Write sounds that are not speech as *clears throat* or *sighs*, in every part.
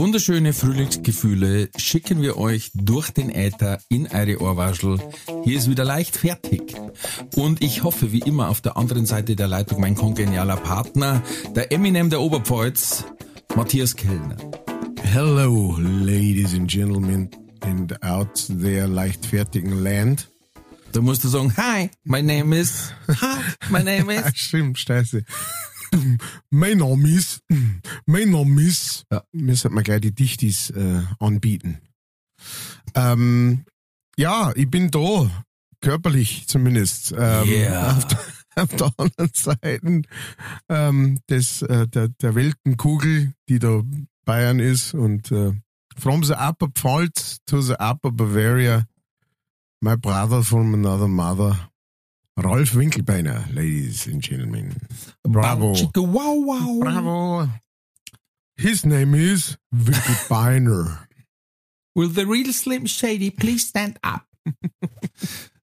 Wunderschöne Frühlingsgefühle schicken wir euch durch den Äther in eure Ohrwaschel. Hier ist wieder leicht fertig. Und ich hoffe wie immer auf der anderen Seite der Leitung mein kongenialer Partner, der Eminem der Oberpfalz, Matthias Kellner. Hello, ladies and gentlemen and out there leichtfertigen Land. Da musst du sagen, hi, my name is, hi, my name is. *laughs* Stimmt, scheiße. Mein Name ist, mein Name ist. Ja. Mir sollte man gleich die Dichtis äh, anbieten. Ähm, ja, ich bin da, körperlich zumindest. Ähm, yeah. auf, der, auf der anderen Seite ähm, des, äh, der, der Weltenkugel, die da Bayern ist und äh, from the upper Pfalz to the upper Bavaria, my brother from another mother, Rolf Winkelbeiner, ladies and gentlemen. Bravo. Wow, wow. Bravo. His name is *laughs* Winkelbeiner. Will the real Slim Shady please stand up? *laughs*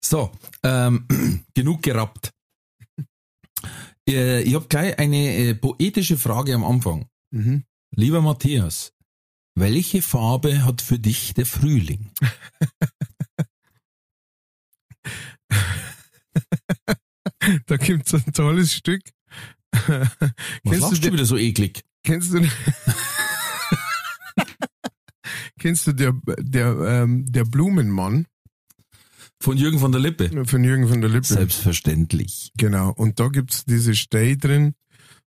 so, ähm, *clears throat* genug gerappt. Äh, ich habe gleich eine äh, poetische Frage am Anfang. Mhm. Lieber Matthias, welche Farbe hat für dich der Frühling? *laughs* da gibt's ein tolles Stück. Was kennst du, du wieder so eklig? Kennst du Kennst du der der ähm, der Blumenmann? Von Jürgen von der Lippe. Von Jürgen von der Lippe. Selbstverständlich. Genau. Und da gibt's diese Stelle drin,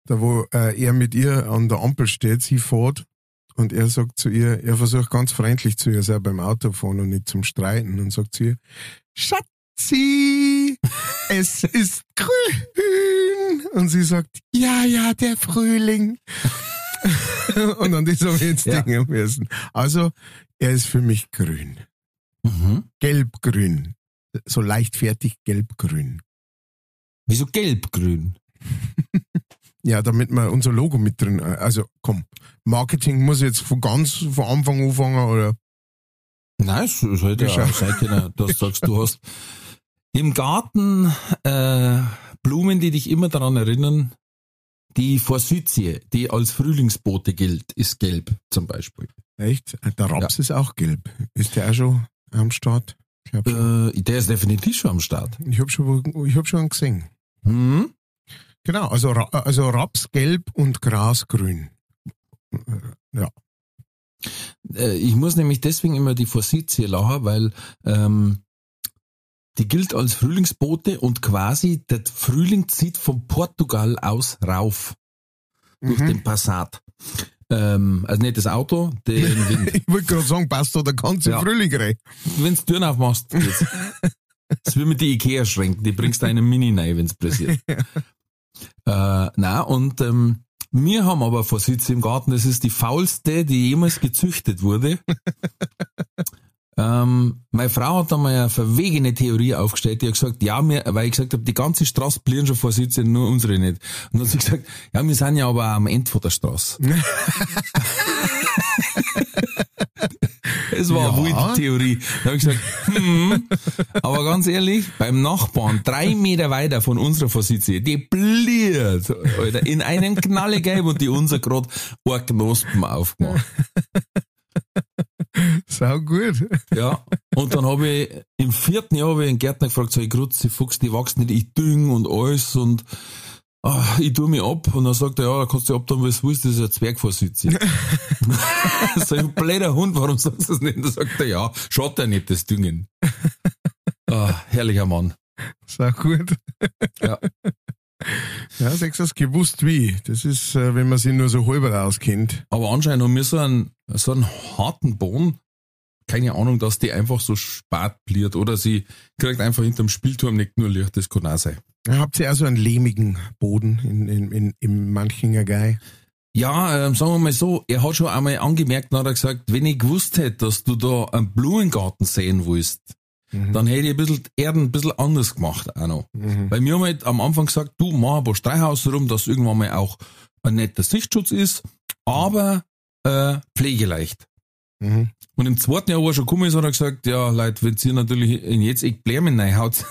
da wo äh, er mit ihr an der Ampel steht, sie fährt und er sagt zu ihr, er versucht ganz freundlich zu ihr, sei beim Autofahren und nicht zum Streiten und sagt zu ihr, Schatzi, es ist grün. Und sie sagt, ja, ja, der Frühling. *laughs* und an diesem jetzt ja. Ding müssen. Also, er ist für mich grün. Mhm. Gelbgrün. So leichtfertig gelbgrün. Wieso gelbgrün? Ja, damit wir unser Logo mit drin, also komm, Marketing muss jetzt von ganz von Anfang anfangen oder? Nein, es sollte ja auch sein können, dass du sagst, du hast *laughs* im Garten äh, Blumen, die dich immer daran erinnern, die Forsythie, die als Frühlingsbote gilt, ist gelb zum Beispiel. Echt? Der Raps ja. ist auch gelb. Ist der auch schon am Start? Äh, der ist definitiv schon am Start. Ich habe schon, ich hab schon gesehen. Mhm. Genau, also, also Rapsgelb und Grasgrün. Ja. Äh, ich muss nämlich deswegen immer die Forsythie lachen, weil ähm, die gilt als Frühlingsbote und quasi der Frühling zieht von Portugal aus rauf durch mhm. den Passat. Ähm, also nicht das Auto, den *laughs* Wind. ich wollte gerade sagen, passt da der ganze ja. Frühling rein. Wenn du Türen aufmachst, geht's. *laughs* Das wie mit die Ikea-Schränken, die bringst du einen Mini rein, wenn es passiert. *laughs* Äh, na und ähm, wir haben aber Vorsitz im Garten, das ist die faulste, die jemals gezüchtet wurde. Ähm, meine Frau hat einmal eine verwegene Theorie aufgestellt, die hat gesagt, ja, wir, weil ich gesagt habe, die ganze Straße blieren schon Vorsitze, nur unsere nicht. Und dann hat sie gesagt, ja, wir sind ja aber am Ende von der Straße. *laughs* Es war ja. eine wilde Theorie. Da habe ich gesagt, hm, aber ganz ehrlich, beim Nachbarn, drei Meter weiter von unserer Position, die bliert, Alter, in einem Knallegelb und die unser gerade ein Knospen aufgemacht. *laughs* Sau gut. Ja. Und dann habe ich im vierten Jahr habe ich einen Gärtner gefragt, so ich Grutze, Fuchs, die wachsen nicht, ich düng und alles und ach, ich tue mich ab und dann sagt er, ja, da kannst du abtun, was du willst, das ist ein Zwergvorsitz. *laughs* *laughs* so ein blöder Hund, warum sagst du das nicht? Und dann sagt er, ja, schaut er nicht, das Düngen. Ah, herrlicher Mann. Sehr gut. Ja. Ja, sechs hast gewusst wie. Das ist, äh, wenn man sich nur so halber auskennt. Aber anscheinend haben wir so einen, so einen harten Boden. Keine Ahnung, dass die einfach so spart bliert oder sie kriegt einfach hinterm Spielturm nicht nur Licht. Das kann auch sein. Habt ihr also einen lehmigen Boden in, in, in, im Manchinger Gei? Ja, ähm, sagen wir mal so, er hat schon einmal angemerkt, dann hat er gesagt, wenn ich gewusst hätte, dass du da einen Blumengarten sehen willst, mhm. dann hätte ich ein bisschen Erden ein bisschen anders gemacht auch noch. Mhm. Weil wir haben halt am Anfang gesagt, du mach ein paar Streichhäuser rum, dass irgendwann mal auch ein netter Sichtschutz ist, aber äh, pflegeleicht. Mhm. Und im zweiten Jahr, wo er schon gekommen ist, hat er gesagt, ja, Leute, wenn ihr natürlich in jetzt echt Blämen reinhaut,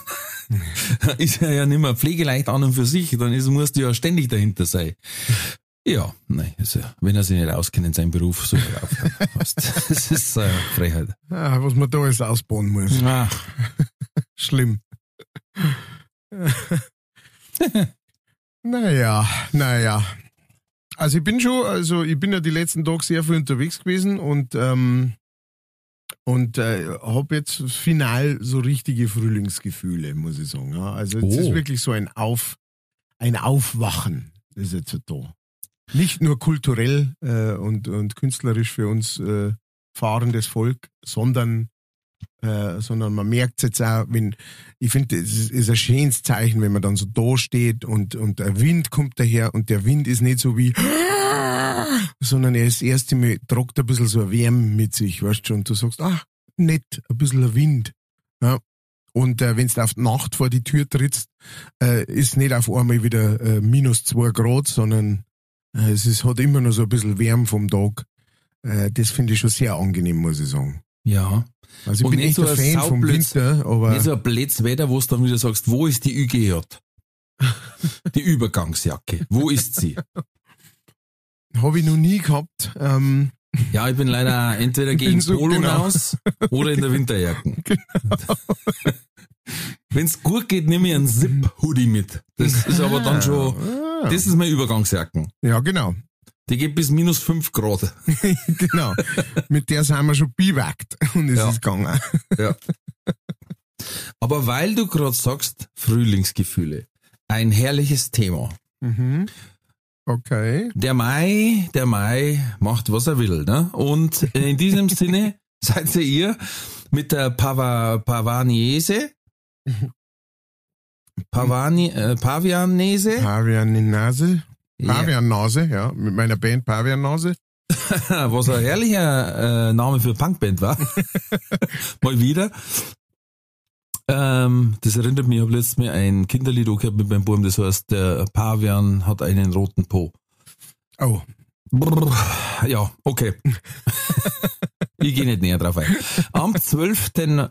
*laughs* ist er ja nicht mehr pflegeleicht an und für sich, dann ist, musst du ja ständig dahinter sein. *laughs* Ja, nein, also, wenn er sich nicht auskennt in seinem Beruf, so *laughs* Das ist äh, Freiheit. Ja, was man da alles ausbauen muss. Ach. *laughs* Schlimm. *laughs* naja, naja. Also ich bin schon, also ich bin ja die letzten Tage sehr viel unterwegs gewesen und ähm, und äh, habe jetzt final so richtige Frühlingsgefühle, muss ich sagen. Ja. Also es oh. ist wirklich so ein Auf, ein Aufwachen ist jetzt da. Nicht nur kulturell äh, und, und künstlerisch für uns äh, fahrendes Volk, sondern äh, sondern man merkt es jetzt auch, wenn, ich finde, es ist ein schönes Zeichen, wenn man dann so da steht und, und der Wind kommt daher und der Wind ist nicht so wie, sondern er ist das erste Mal, tragt ein bisschen so eine Wärme mit sich, weißt du, und du sagst, ach, nett, ein bisschen ein Wind. Ja. Und äh, wenn du auf die Nacht vor die Tür trittst, äh, ist nicht auf einmal wieder äh, minus zwei Grad, sondern es ist, hat immer noch so ein bisschen Wärme vom Tag. Äh, das finde ich schon sehr angenehm, muss ich sagen. Ja. Also ich und bin echt so ein Fan vom Winter, aber. Nicht so ein blödes Wetter, wo du dann wieder sagst, wo ist die ÜGJ? *laughs* die Übergangsjacke. Wo ist sie? Habe ich noch nie gehabt. Ähm, ja, ich bin leider *laughs* entweder gegen so, Polo genau. raus oder in der Winterjacke. *laughs* Genau. Wenn es gut geht, nehme ich einen Zip-Hoodie mit. Das ist aber dann schon, ah. das ist meine Übergangsjacken. Ja, genau. Die geht bis minus fünf Grad. *laughs* genau. Mit der sind wir schon biwagt und es ja. ist gegangen. ja. Aber weil du gerade sagst, Frühlingsgefühle, ein herrliches Thema. Mhm. Okay. Der Mai, der Mai macht, was er will, ne? Und in diesem *laughs* Sinne seid ihr mit der Pava, Pavaniese, *laughs* Pavani, äh, Pavianese, Pavianinase, Paviannase, ja. ja, mit meiner Band Paviannase. *laughs* was ein herrlicher äh, Name für Punkband war. *laughs* Mal wieder. Ähm, das erinnert mich, ich habe letztes Mal ein Kinderlied gehört mit meinem Buben, das heißt, der Pavian hat einen roten Po. Oh. Brrr, ja, okay. *laughs* ich gehe nicht näher drauf ein. Am 12.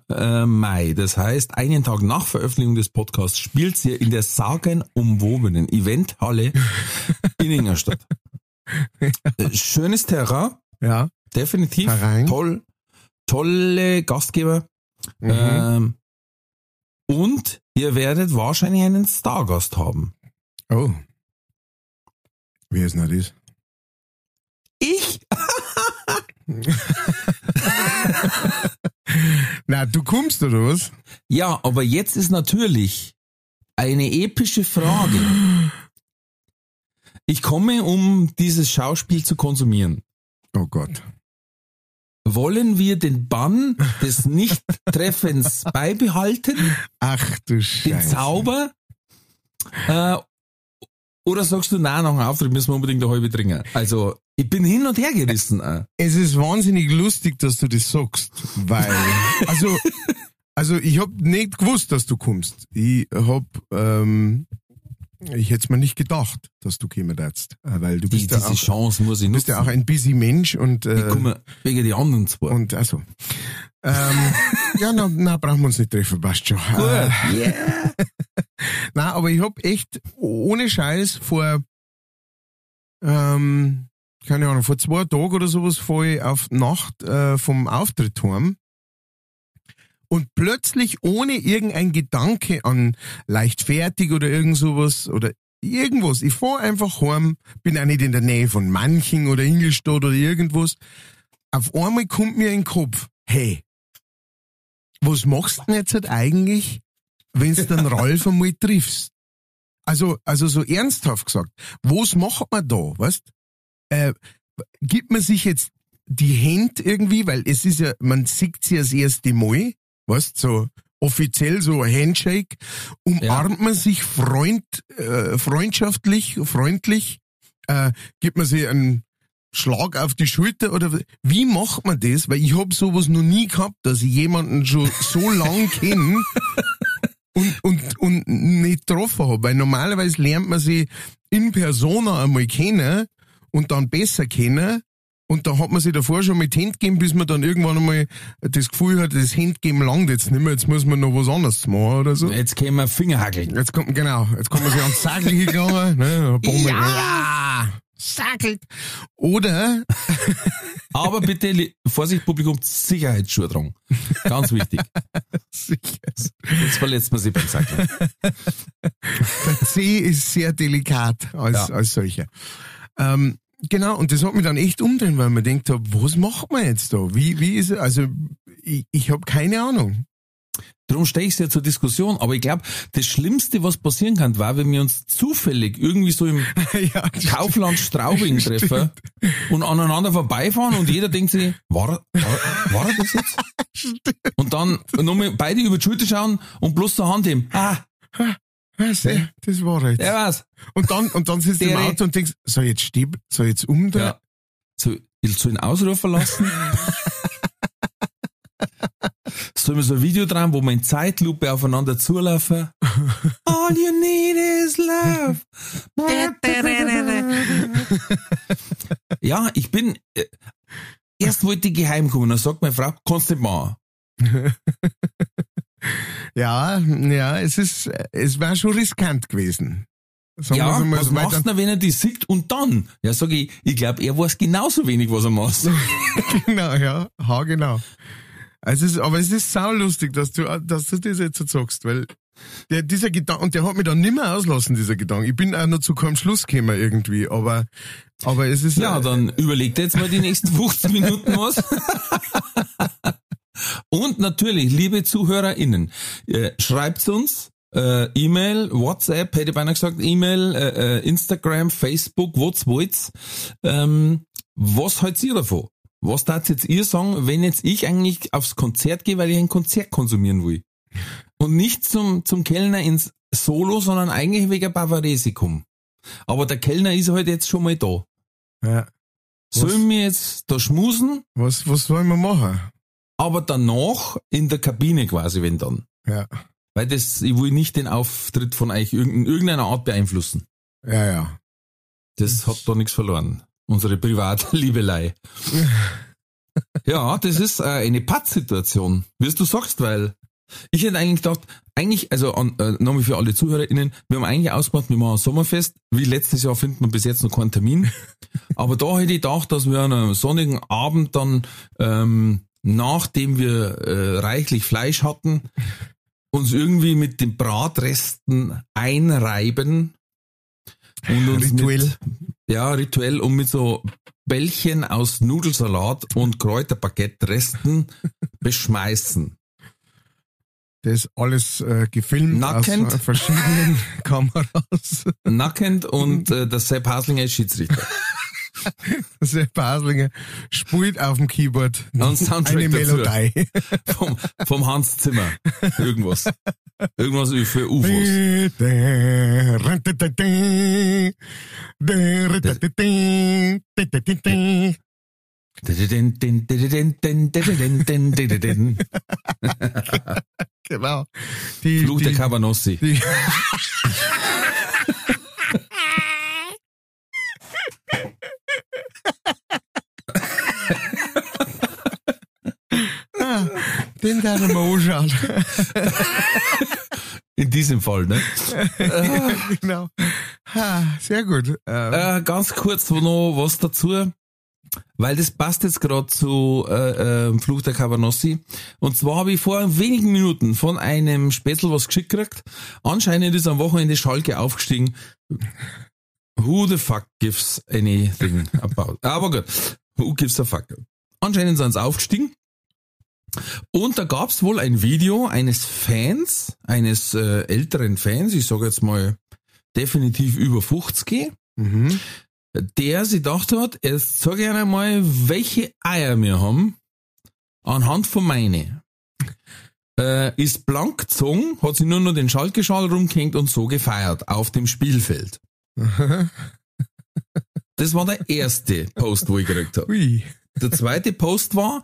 Äh, Mai, das heißt einen Tag nach Veröffentlichung des Podcasts, spielt sie in der sagenumwobenen Eventhalle in Ingolstadt. *laughs* Schönes Terrain. Ja. Definitiv. Terrain. Toll. Tolle Gastgeber. Mhm. Ähm, und ihr werdet wahrscheinlich einen Stargast haben. Oh. Wie ist denn das? Ich? *laughs* Na, du kommst oder was? Ja, aber jetzt ist natürlich eine epische Frage. Ich komme, um dieses Schauspiel zu konsumieren. Oh Gott wollen wir den Bann des Nichttreffens *laughs* beibehalten? Ach du Scheiße. Den Zauber? Äh, oder sagst du, nein, nach dem Auftritt müssen wir unbedingt eine halbe trinken? Also, ich bin hin und her gerissen. Es ist wahnsinnig lustig, dass du das sagst, weil, *laughs* also, also ich hab nicht gewusst, dass du kommst. Ich hab ähm, ich hätte es mir nicht gedacht, dass du kommen darfst, äh, weil du bist die, ja diese auch, Chance muss ich bist ja auch ein busy Mensch und äh, ich komme wegen die anderen zwei. Und also ähm, ja, na, na brauchen wir uns nicht treffen, passt schon. Gut, äh, yeah. *laughs* na, aber ich hab echt ohne Scheiß vor ähm, keine Ahnung vor zwei Tagen oder sowas voll auf Nacht äh, vom Auftritt heim und plötzlich ohne irgendein Gedanke an leichtfertig oder irgend sowas oder irgendwas. Ich fahr einfach heim, bin auch nicht in der Nähe von Manchen oder Ingolstadt oder irgendwas. Auf einmal kommt mir in den Kopf, hey, was machst du denn jetzt halt eigentlich, wenn du den *laughs* Ralf einmal triffst? Also, also so ernsthaft gesagt, was macht man da, weißt? Äh, gibt man sich jetzt die Hände irgendwie, weil es ist ja, man sieht sie das erste Mal, weißt so offiziell so ein Handshake, umarmt ja. man sich freund, äh, freundschaftlich, freundlich Äh, gibt man sich einen Schlag auf die Schulter oder wie macht man das? Weil ich hab sowas noch nie gehabt, dass ich jemanden schon so *laughs* lang kenne und, und, und nicht getroffen habe. Weil normalerweise lernt man sie in Persona einmal kennen und dann besser kennen. Und da hat man sich davor schon mit Hand gegeben, bis man dann irgendwann einmal das Gefühl hat, das Handgeben langt jetzt nicht mehr, jetzt muss man noch was anderes machen oder so. Jetzt können wir Fingerhackeln. Jetzt kommt, genau, jetzt kommt man sich ans Sackel *laughs* gegangen, ne, Bommel, ja, sackelt. Oder, *laughs* Aber bitte, Vorsicht Publikum, Sicherheitsschuhe tragen. Ganz wichtig. *laughs* sicher, Jetzt verletzt man sich beim Sackeln. der C ist sehr delikat als, Ja. als solcher. Ähm, genau, und das hat mich dann echt umdrehen, weil man denkt, was macht man jetzt da? Wie, wie ist es? Also, ich, ich habe keine Ahnung. Darum stelle ich es ja zur Diskussion. Aber ich glaube, das Schlimmste, was passieren kann, war, wenn wir uns zufällig irgendwie so im *laughs* ja, Kaufland Straubing treffen und aneinander vorbeifahren und jeder denkt sich, war, war, war das jetzt? *laughs* Und dann nochmal beide über die Schulter schauen und bloß zur Hand heben. Ah, Was, ja, das war jetzt. der war's. Und dann, und dann sitzt du im Auto und denkst, soll ich jetzt stieb, soll ich jetzt umdrehen? Ja. So, willst du ihn ausrufen lassen? *laughs* Sollen wir so ein Video dran, wo wir in Zeitlupe aufeinander zulaufen? *laughs* All you need is love. *laughs* ja, ich bin, äh, erst wollte ich geheim kommen, dann sagt meine Frau, kannst nicht machen. Ja, ja, es ist, es war schon riskant gewesen. Sagen ja, einmal was machst du, wenn er die sieht und dann? Ja, sag ich, ich glaube, er weiß genauso wenig, was er macht. *laughs* Genau, ja, ha, genau. Also es ist, aber es ist saulustig, dass du, dass du das jetzt so sagst, weil der, dieser Gedanke, und der hat mich dann nimmer auslassen, dieser Gedanke. Ich bin auch noch zu keinem Schluss gekommen irgendwie, aber, aber es ist, Ja, dann überleg dir jetzt mal die nächsten 15 Minuten was. *laughs* Und natürlich, liebe ZuhörerInnen, äh, schreibt uns äh, E-Mail, WhatsApp, hätte ich beinahe gesagt, E-Mail, äh, äh, Instagram, Facebook, was wollt's. Ähm, was haltet ihr davon? Was darf jetzt ihr sagen, wenn jetzt ich eigentlich aufs Konzert gehe, weil ich ein Konzert konsumieren will? Und nicht zum, zum Kellner ins Solo, sondern eigentlich wegen Bavaresikum. Aber der Kellner ist halt jetzt schon mal da. ja, Sollen wir jetzt da schmusen, was, was sollen wir machen? Aber danach in der Kabine quasi, wenn dann. Ja, Weil das, ich will nicht den Auftritt von euch in irgendeiner Art beeinflussen. ja, ja. Das hat da nichts verloren. Unsere private *laughs* Liebelei. ja, das ist äh, eine Pattsituation, wie du sagst, weil ich hätte eigentlich gedacht, eigentlich, also an, äh, nochmal für alle ZuhörerInnen, wir haben eigentlich ausgemacht, wir machen ein Sommerfest. Wie letztes Jahr finden wir bis jetzt noch keinen Termin. *laughs* Aber da hätte ich gedacht, dass wir an einem sonnigen Abend dann, ähm, nachdem wir äh, reichlich Fleisch hatten, uns irgendwie mit den Bratresten einreiben und uns Rituell. Mit, ja, rituell und mit so Bällchen aus Nudelsalat und Kräuterbaguette-Resten *laughs* beschmeißen. Das alles äh, gefilmt Nackend. aus äh, verschiedenen *laughs* Kameras. Nackend und *laughs* äh, der Sepp Haslinger ist Schiedsrichter. *laughs* Sepp Haslinger spielt auf dem Keyboard eine. Melodie. *laughs* Vom, vom Hans Zimmer. Irgendwas. Irgendwas für UFOs. Genau. Die, Fluch der die, Cabanossi. *laughs* die, Ah, Werden wir anschauen. In diesem Fall, ne? genau. Ah, sehr gut. Ähm, Äh, ganz kurz noch was dazu, weil das passt jetzt gerade zu äh, äh, Fluch der Cabanossi. Und zwar habe ich vor wenigen Minuten von einem Spätzl was geschickt gekriegt. Anscheinend ist am Wochenende Schalke aufgestiegen. Who the fuck gives anything about? Aber gut, who gives a fuck? Anscheinend sind sie aufgestiegen. Und da gab's wohl ein Video eines Fans, eines äh, älteren Fans, ich sage jetzt mal definitiv über 50, mhm. der sich gedacht hat, jetzt sag ich einmal, welche Eier wir haben, anhand von meine. Äh, ist blank gezogen, hat sich nur noch den Schalke-Schal rumgehängt und so gefeiert auf dem Spielfeld. *laughs* Das war der erste Post, wo ich gekriegt habe. Der zweite Post war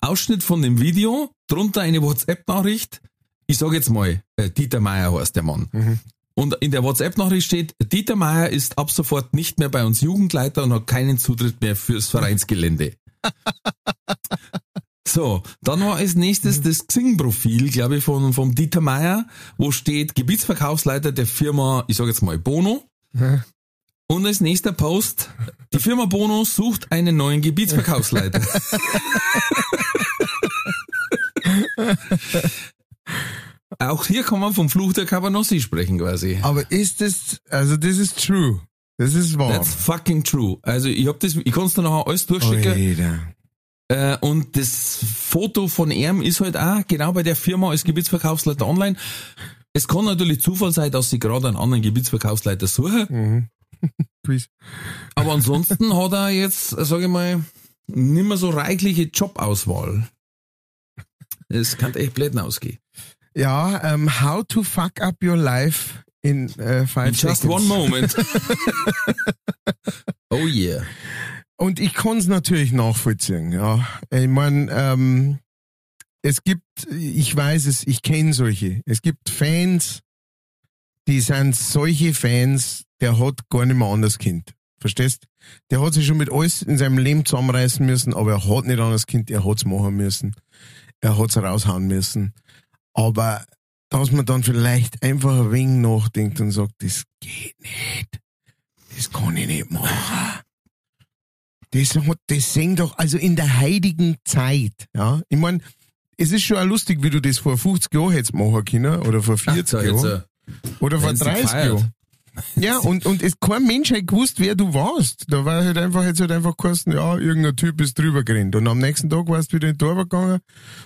Ausschnitt von dem Video, drunter eine WhatsApp-Nachricht. Ich sage jetzt mal, äh, Dieter Meier heißt der Mann. Mhm. Und in der WhatsApp-Nachricht steht, Dieter Meier ist ab sofort nicht mehr bei uns Jugendleiter und hat keinen Zutritt mehr fürs Vereinsgelände. *laughs* So, dann war als nächstes das Xing-Profil, glaube ich, von, vom Dieter Meier, wo steht Gebietsverkaufsleiter der Firma, ich sage jetzt mal Bono. Und als nächster Post, die Firma Bono sucht einen neuen Gebietsverkaufsleiter. *laughs* Auch hier kann man vom Fluch der Cabanossi sprechen quasi. Aber ist das, also das ist true. Das ist wahr. That's fucking true. Also ich hab das, ich kann's dir nachher alles durchschicken. Alter. Äh, und das Foto von ihm ist halt auch genau bei der Firma als Gebietsverkaufsleiter online. Es kann natürlich Zufall sein, dass sie gerade einen anderen Gebietsverkaufsleiter suchen. Mhm. *laughs* Quiz. Aber ansonsten *laughs* hat er jetzt, sage ich mal, nicht mehr so reichliche Jobauswahl. Es kann echt blöd ausgehen. Ja, ähm, how to fuck up your life in äh, five In just seconds. one moment. *laughs* oh yeah. Und ich kann es natürlich nachvollziehen, ja. Ich mein, ähm, es gibt, ich weiß es, ich kenne solche. Es gibt Fans, die sind solche Fans, der hat gar nicht mehr anders Kind. Verstehst? Der hat sich schon mit alles in seinem Leben zusammenreißen müssen, aber er hat nicht anders Kind, er hat's machen müssen. Er hat's raushauen müssen. Aber dass man dann vielleicht einfach ein wenig nachdenkt und sagt, das geht nicht. Das kann ich nicht machen. Das, hat, das sehen doch, also in der heutigen Zeit, ja. Ich mein, es ist schon auch lustig, wie du das vor 50 Jahren hättest machen können, oder vor 40 So, jetzt, Jahren, äh, oder vor wenn sie 30 gefeiert. Jahren. *laughs* Ja, und, und es, kein Mensch hat gewusst, wer du warst. Da war halt einfach, jetzt halt einfach geheißen, ja, irgendein Typ ist drüber gerannt. Und am nächsten Tag warst du wieder in den Torwart gegangen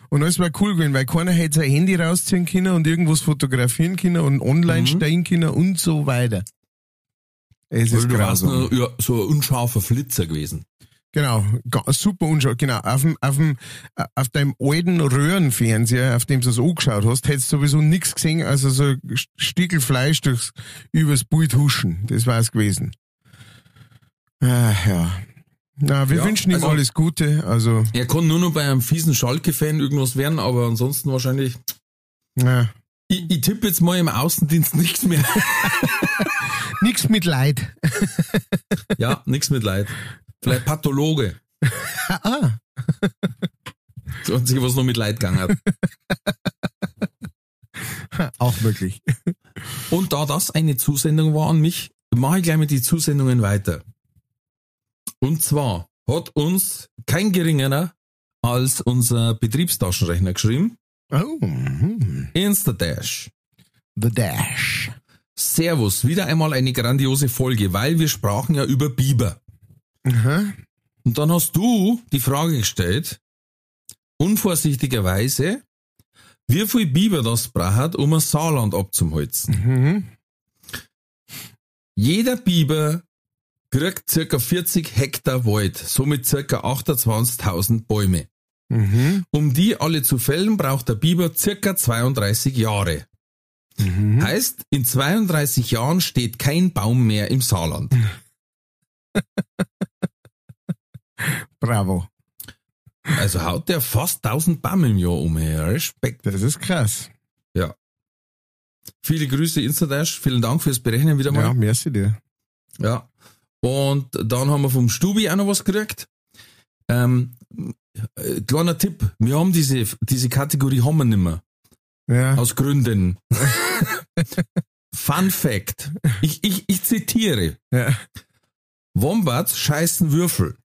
und alles war cool gewesen, weil keiner hätte sein Handy rausziehen können und irgendwas fotografieren können und online Mhm. stehen können und so weiter. Es ist du warst nur, ja, so ein unscharfer Flitzer gewesen. Genau, super unschau. Genau, auf, dem, auf, dem, auf deinem alten Röhrenfernseher, auf dem du es angeschaut hast, hättest du sowieso nichts gesehen, also so ein Stickel Fleisch durchs, übers Bild huschen. Das war es gewesen. Ah, ja. Na, wir Ja, wünschen ihm also- alles Gute. Also, Er kann nur noch bei einem fiesen Schalke-Fan irgendwas werden, aber ansonsten wahrscheinlich. na, Ich, ich tippe jetzt mal im Außendienst nichts mehr. *laughs* nix mit Leid. ja, nichts mit Leid. Vielleicht Pathologe. *laughs* ah, *laughs* Das Einzige, was noch mit Leid gegangen hat. *laughs* auch möglich. Und da das eine Zusendung war an mich, mache ich gleich mit die Zusendungen weiter. Und zwar hat uns kein geringerer als unser Betriebstaschenrechner geschrieben, Oh, mhm. Instadash. The Dash. Servus, wieder einmal eine grandiose Folge, weil wir sprachen ja über Biber. Aha. Und dann hast du die Frage gestellt, unvorsichtigerweise, wie viel Biber das braucht, um ein Saarland abzuholzen. Mhm. Jeder Biber kriegt circa 40 Hektar Wald, somit circa 28.000 Bäume. Mhm. Um die alle zu fällen, braucht der Biber circa 32 Jahre. Mhm. Heißt, in 32 Jahren steht kein Baum mehr im Saarland. *laughs* Bravo. Also haut der fast 1000 Bäume im Jahr um. ey. Respekt. Das ist krass. Ja. Viele Grüße Instadash. Vielen Dank fürs Berechnen wieder mal. Ja, merci dir. Ja. Und dann haben wir vom Stubi auch noch was gekriegt. Ähm, äh, kleiner Tipp. Wir haben diese, diese Kategorie haben wir nicht mehr. Ja. Aus Gründen. *laughs* Fun Fact. Ich, ich, ich zitiere. ja. Wombats scheißen Würfel.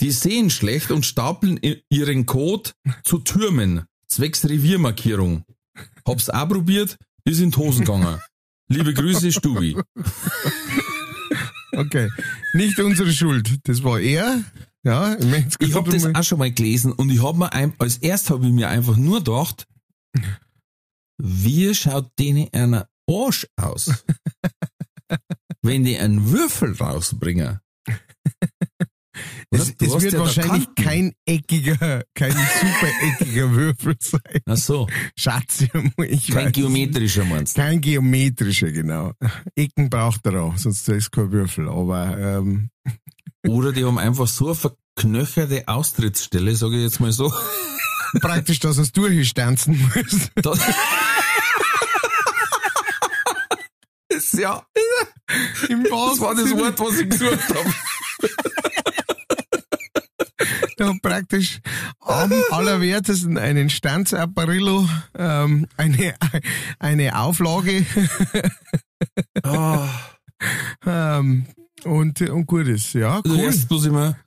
Die sehen schlecht und stapeln ihren Kot zu Türmen, zwecks Reviermarkierung. Hab's auch probiert, ist in die Hosen gegangen. Liebe Grüße, Stubi. *laughs* Okay. Nicht unsere Schuld. Das war er. Ja, ich, mein, Ich hab gesagt, das mal- auch schon mal gelesen und ich hab mir ein, als erst habe ich mir einfach nur gedacht, wie schaut denen einer Arsch aus? *laughs* wenn die einen Würfel rausbringen. Es, es wird ja wahrscheinlich kein eckiger, kein super eckiger Würfel sein. Ach so. Schatz, ich Kein geometrischer meinst du? Kein geometrischer, genau. Ecken braucht er auch, sonst ist kein Würfel. Aber ähm. Oder die haben einfach so eine verknöcherte Austrittsstelle, sage ich jetzt mal so. *laughs* Praktisch, dass es durchstanzen muss. *laughs* Das, ja. Im das war das Wort, was ich gesucht habe. *laughs* Ja, praktisch am allerwertesten einen Stanzapparillo, ähm, eine, eine Auflage. oh. ähm, und, und gut ist, ja, cool. Also erst muss ich mal. *laughs*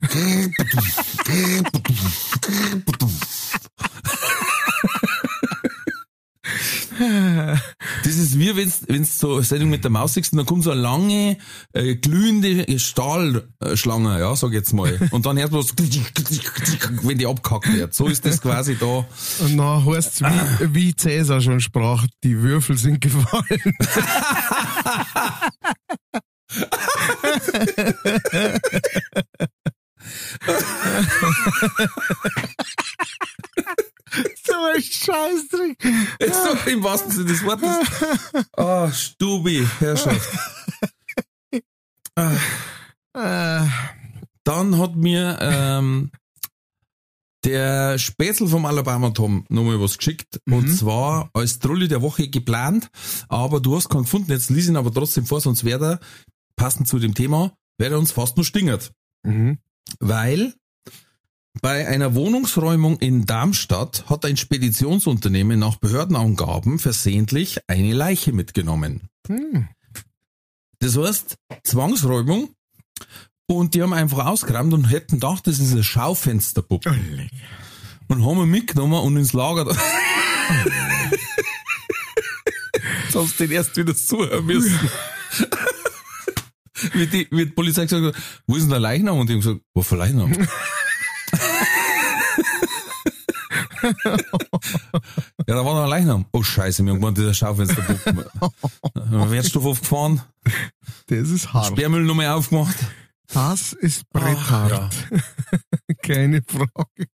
*laughs* Das ist wie wenn du so Sendung mit der Maus siehst und dann kommt so eine lange, äh, glühende Stahlschlange, ja, sag ich jetzt mal. Und dann hört man so, wenn die abkackt wird. So ist das quasi da. Und dann heißt es, wie, wie Cäsar schon sprach, die Würfel sind gefallen. *laughs* Scheißdreck. Ist doch im wahrsten Sinne des Wortes. Oh, *laughs* Stubi, Herrschaft. Dann hat mir ähm, der Spätzl vom Alabama Tom nochmal was geschickt. Mhm. Und zwar als Trulli der Woche geplant, aber du hast keinen gefunden. Jetzt lies ihn aber trotzdem vor, sonst wäre er, passend zu dem Thema, wäre er uns fast nur stingert. Mhm. Weil bei einer Wohnungsräumung in Darmstadt hat ein Speditionsunternehmen nach Behördenangaben versehentlich eine Leiche mitgenommen. Hm. Das heißt, Zwangsräumung und die haben einfach ausgeräumt und hätten gedacht, das ist eine Schaufensterpuppe. Oh, und haben wir mitgenommen und ins Lager. Hast du den erst wieder zuhören müssen. wie, die, wie die Polizei gesagt wo ist denn der Leichnam? Und die haben gesagt, wo für Leichnam? *laughs* ja, da war noch ein Leichnam. Oh Scheiße, haben gemeint, dieser Schaufensterpuppen. *laughs* Wertstoff aufgefahren. Das ist hart. Sperrmüll nochmal aufgemacht. Das ist bretthart. Ja. *laughs* Keine Frage.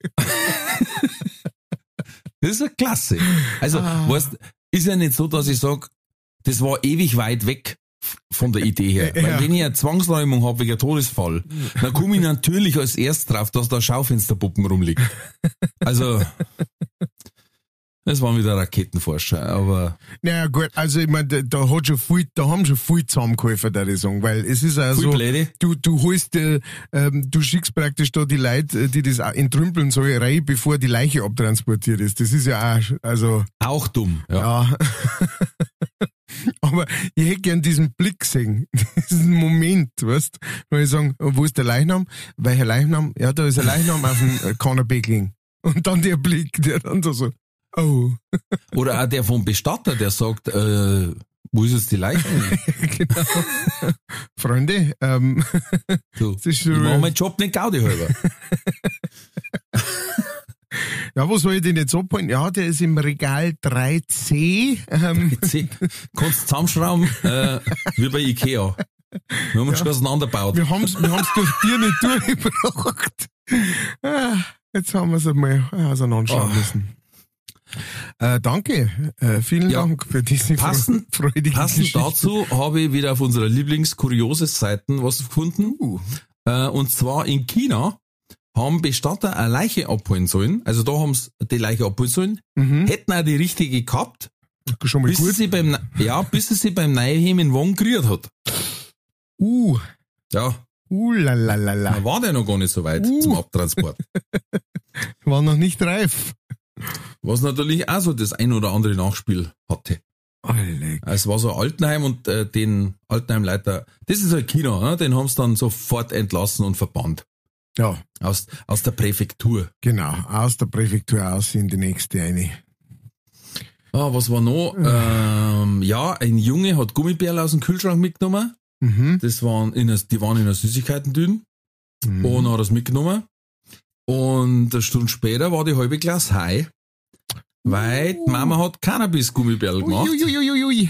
das ist eine Klasse. Also, ah. weißt, ist ja nicht so, dass ich sage, das war ewig weit weg von der Idee her. Ja. Weil wenn ich eine Zwangsräumung habe wegen Todesfall, dann komme ich natürlich als erst drauf, dass da Schaufensterpuppen rumliegen. Also, das waren wieder Raketenforscher, aber. Naja, gut, also ich meine, da, da hat schon viel, da haben schon viel zusammengeholfen, da ich sagen, weil es ist also, du, du holst, äh, du schickst praktisch da die Leute, die das entrümpeln sollen, rein, bevor die Leiche abtransportiert ist. Das ist ja auch, also. Auch dumm, ja. ja. *laughs* Aber ich hätte gern diesen Blick gesehen, *laughs* diesen Moment, weißt Wenn ich sagen, wo ist der Leichnam? Welcher Leichnam? Ja, da ist ein Leichnam auf dem Canapé gelegen. Und dann der Blick, der dann da so, oh. *laughs* Oder auch der vom Bestatter, der sagt, äh, wo ist jetzt die Leiche? *laughs* genau. Freunde, ähm, *laughs* du, ich mache meinen Job nicht Gaudi halber. Ja, wo soll ich den jetzt abholen? Ja, der ist im Regal 3C. Ähm. 3C. Kannst du zusammenschrauben, äh, wie bei Ikea. Wir haben uns ja. schon auseinandergebaut. Wir haben es wir haben's durch dir nicht durchgebracht. Ah, jetzt haben wir es einmal auseinanderschauen oh. müssen. Äh, danke, äh, vielen ja. Dank für diese passend, *laughs* freudige Passend Geschichte. dazu habe ich wieder auf unserer Lieblings-Kurioses-Seiten was gefunden. Uh. Äh, und zwar in China haben Bestatter eine Leiche abholen sollen. Also da haben sie die Leiche abholen sollen. Mhm. Hätten auch die richtige gehabt. Schon mal bis gut. Sie beim, ja, bis sie sich beim Neuheben in Wagen gerührt hat. Uh. Ja. Uh, la, la, la, la. Da war der noch gar nicht so weit uh. zum Abtransport. *laughs* war noch nicht reif. Was natürlich auch so das ein oder andere Nachspiel hatte. Alleg. Es war so Altenheim und äh, den Altenheimleiter, das ist halt Kino, ne? den haben sie dann sofort entlassen und verbannt. Ja. Aus, aus der Präfektur. Genau, aus der Präfektur aus in die nächste eine. Ah, was war noch? ähm, ja, ein Junge hat Gummibärle aus dem Kühlschrank mitgenommen. Mhm. Das waren in, die waren in einer Süßigkeiten-Dünen. Mhm. Und hat das mitgenommen. Und eine Stunde später war die halbe Glas high. Weil die Mama hat Cannabis-Gummibärle gemacht. Ui, ui, ui, ui.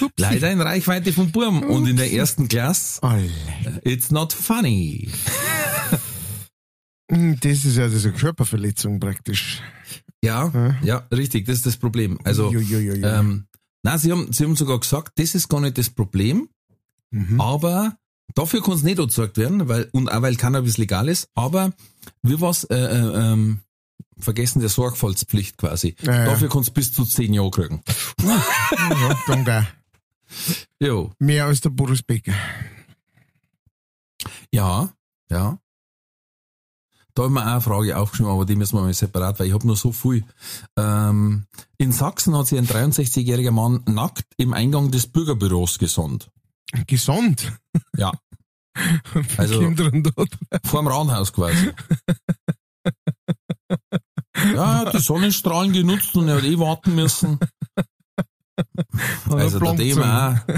Ups. *laughs* Leider in Reichweite vom Burm Ups. und in der ersten Klasse. Alle. It's not funny. Hm, das ist ja diese Körperverletzung praktisch. Ja, ja, ja, richtig, das ist das Problem. Also, ähm, na, sie haben, sie haben sogar gesagt, das ist gar nicht das Problem, mhm. aber dafür kann es nicht erzeugt werden, weil, und auch weil Cannabis legal ist, aber wie was, äh, äh, ähm, vergessen der Sorgfaltspflicht quasi. Ja, dafür kannst du bis zu zehn Jahre kriegen. ja, danke. *laughs* Jo. Mehr als der Boris Becker. Ja, ja. Da haben wir auch eine Frage aufgeschrieben, aber die müssen wir mal separat, weil ich habe nur so viel. Ähm, in Sachsen hat sich ein 63-jähriger Mann nackt im Eingang des Bürgerbüros gesonnt. Gesonnt? Ja. *laughs* also vor dem Raunhaus quasi. ja, die Sonnenstrahlen genutzt und er hat eh warten müssen. Also der Thema auch.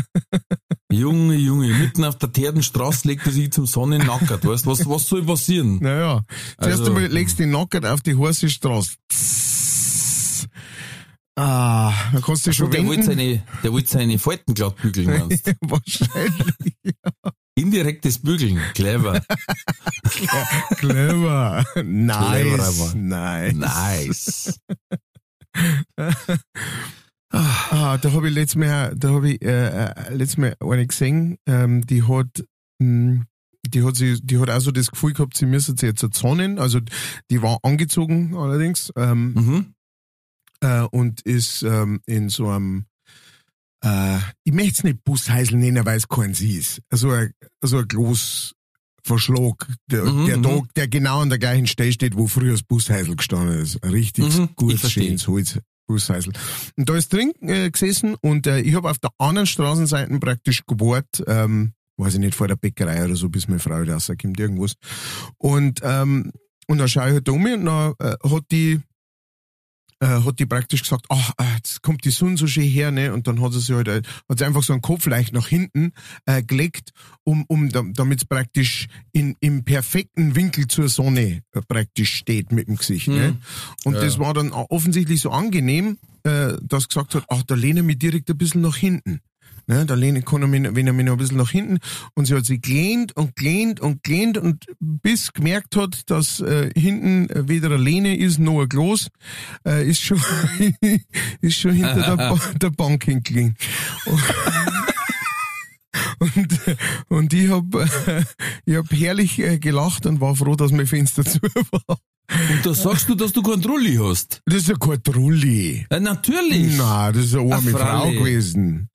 Junge, Junge, mitten auf der Terdenstraße legt er sich zum Sonnennackert, weißt was, was soll passieren? Naja, zuerst also, einmal legst du den Nackert auf die heiße Straße. Ah, dann kannst du schon der wollte seine, der wollte seine Falten glatt bügeln, meinst? Wahrscheinlich, ja. Indirektes Bügeln, clever. *laughs* clever. Nice. Nice. Nice. *laughs* Ah, da habe ich letztes Mal, da habe ich äh, äh, letztes Mal eine gesehen, ähm, die hat, mh, hm, die hat sie, die hat auch so das Gefühl gehabt, sie sich jetzt zonnen. Also die war angezogen allerdings ähm, mhm. Äh, und ist ähm, in so einem, äh, ich möchte es nicht Busheisel nennen, weil es kein sie ist. Also ein, also ein Verschlag, der, mhm, der, Tag, mhm. der genau an der gleichen Stelle steht, wo früher das Busheisel gestanden ist. Ein richtig mhm, gutes, schönes Holz, Busheisel. Und da ist drin äh, gesessen und äh, ich habe auf der anderen Straßenseite praktisch gebohrt, ähm, weiß ich nicht, vor der Bäckerei oder so, bis meine Frau da rauskommt, irgendwas. Und, ähm, und dann schaue ich halt um und dann äh, hat die äh, hat die praktisch gesagt, ach, äh, jetzt kommt die Sonne so schön her, ne? Und dann hat sie sich halt, äh, hat sie einfach so einen Kopf leicht nach hinten äh, gelegt, um, um damit es praktisch in, im perfekten Winkel zur Sonne äh, praktisch steht mit dem Gesicht. Ne? Hm. Ne? Und ja. das war dann offensichtlich so angenehm, äh, dass gesagt hat, ach, da lehne ich mich direkt ein bisschen nach hinten. Ne, da lehnt, er mich noch ein bisschen nach hinten und sie hat sich gelehnt und gelehnt und gelehnt und bis gemerkt hat, dass äh, hinten weder eine Lehne ist noch ein Glas, äh, ist schon *laughs* ist schon hinter der, *laughs* der Bank hingelegen. Und, und ich habe *laughs* ich hab herrlich äh, gelacht und war froh, dass mein Fenster zu war. Und da sagst du, dass du kein Trulli hast? Das ist ja kein Trulli. Ja, natürlich. Nein, das ist eine arme Frau gewesen.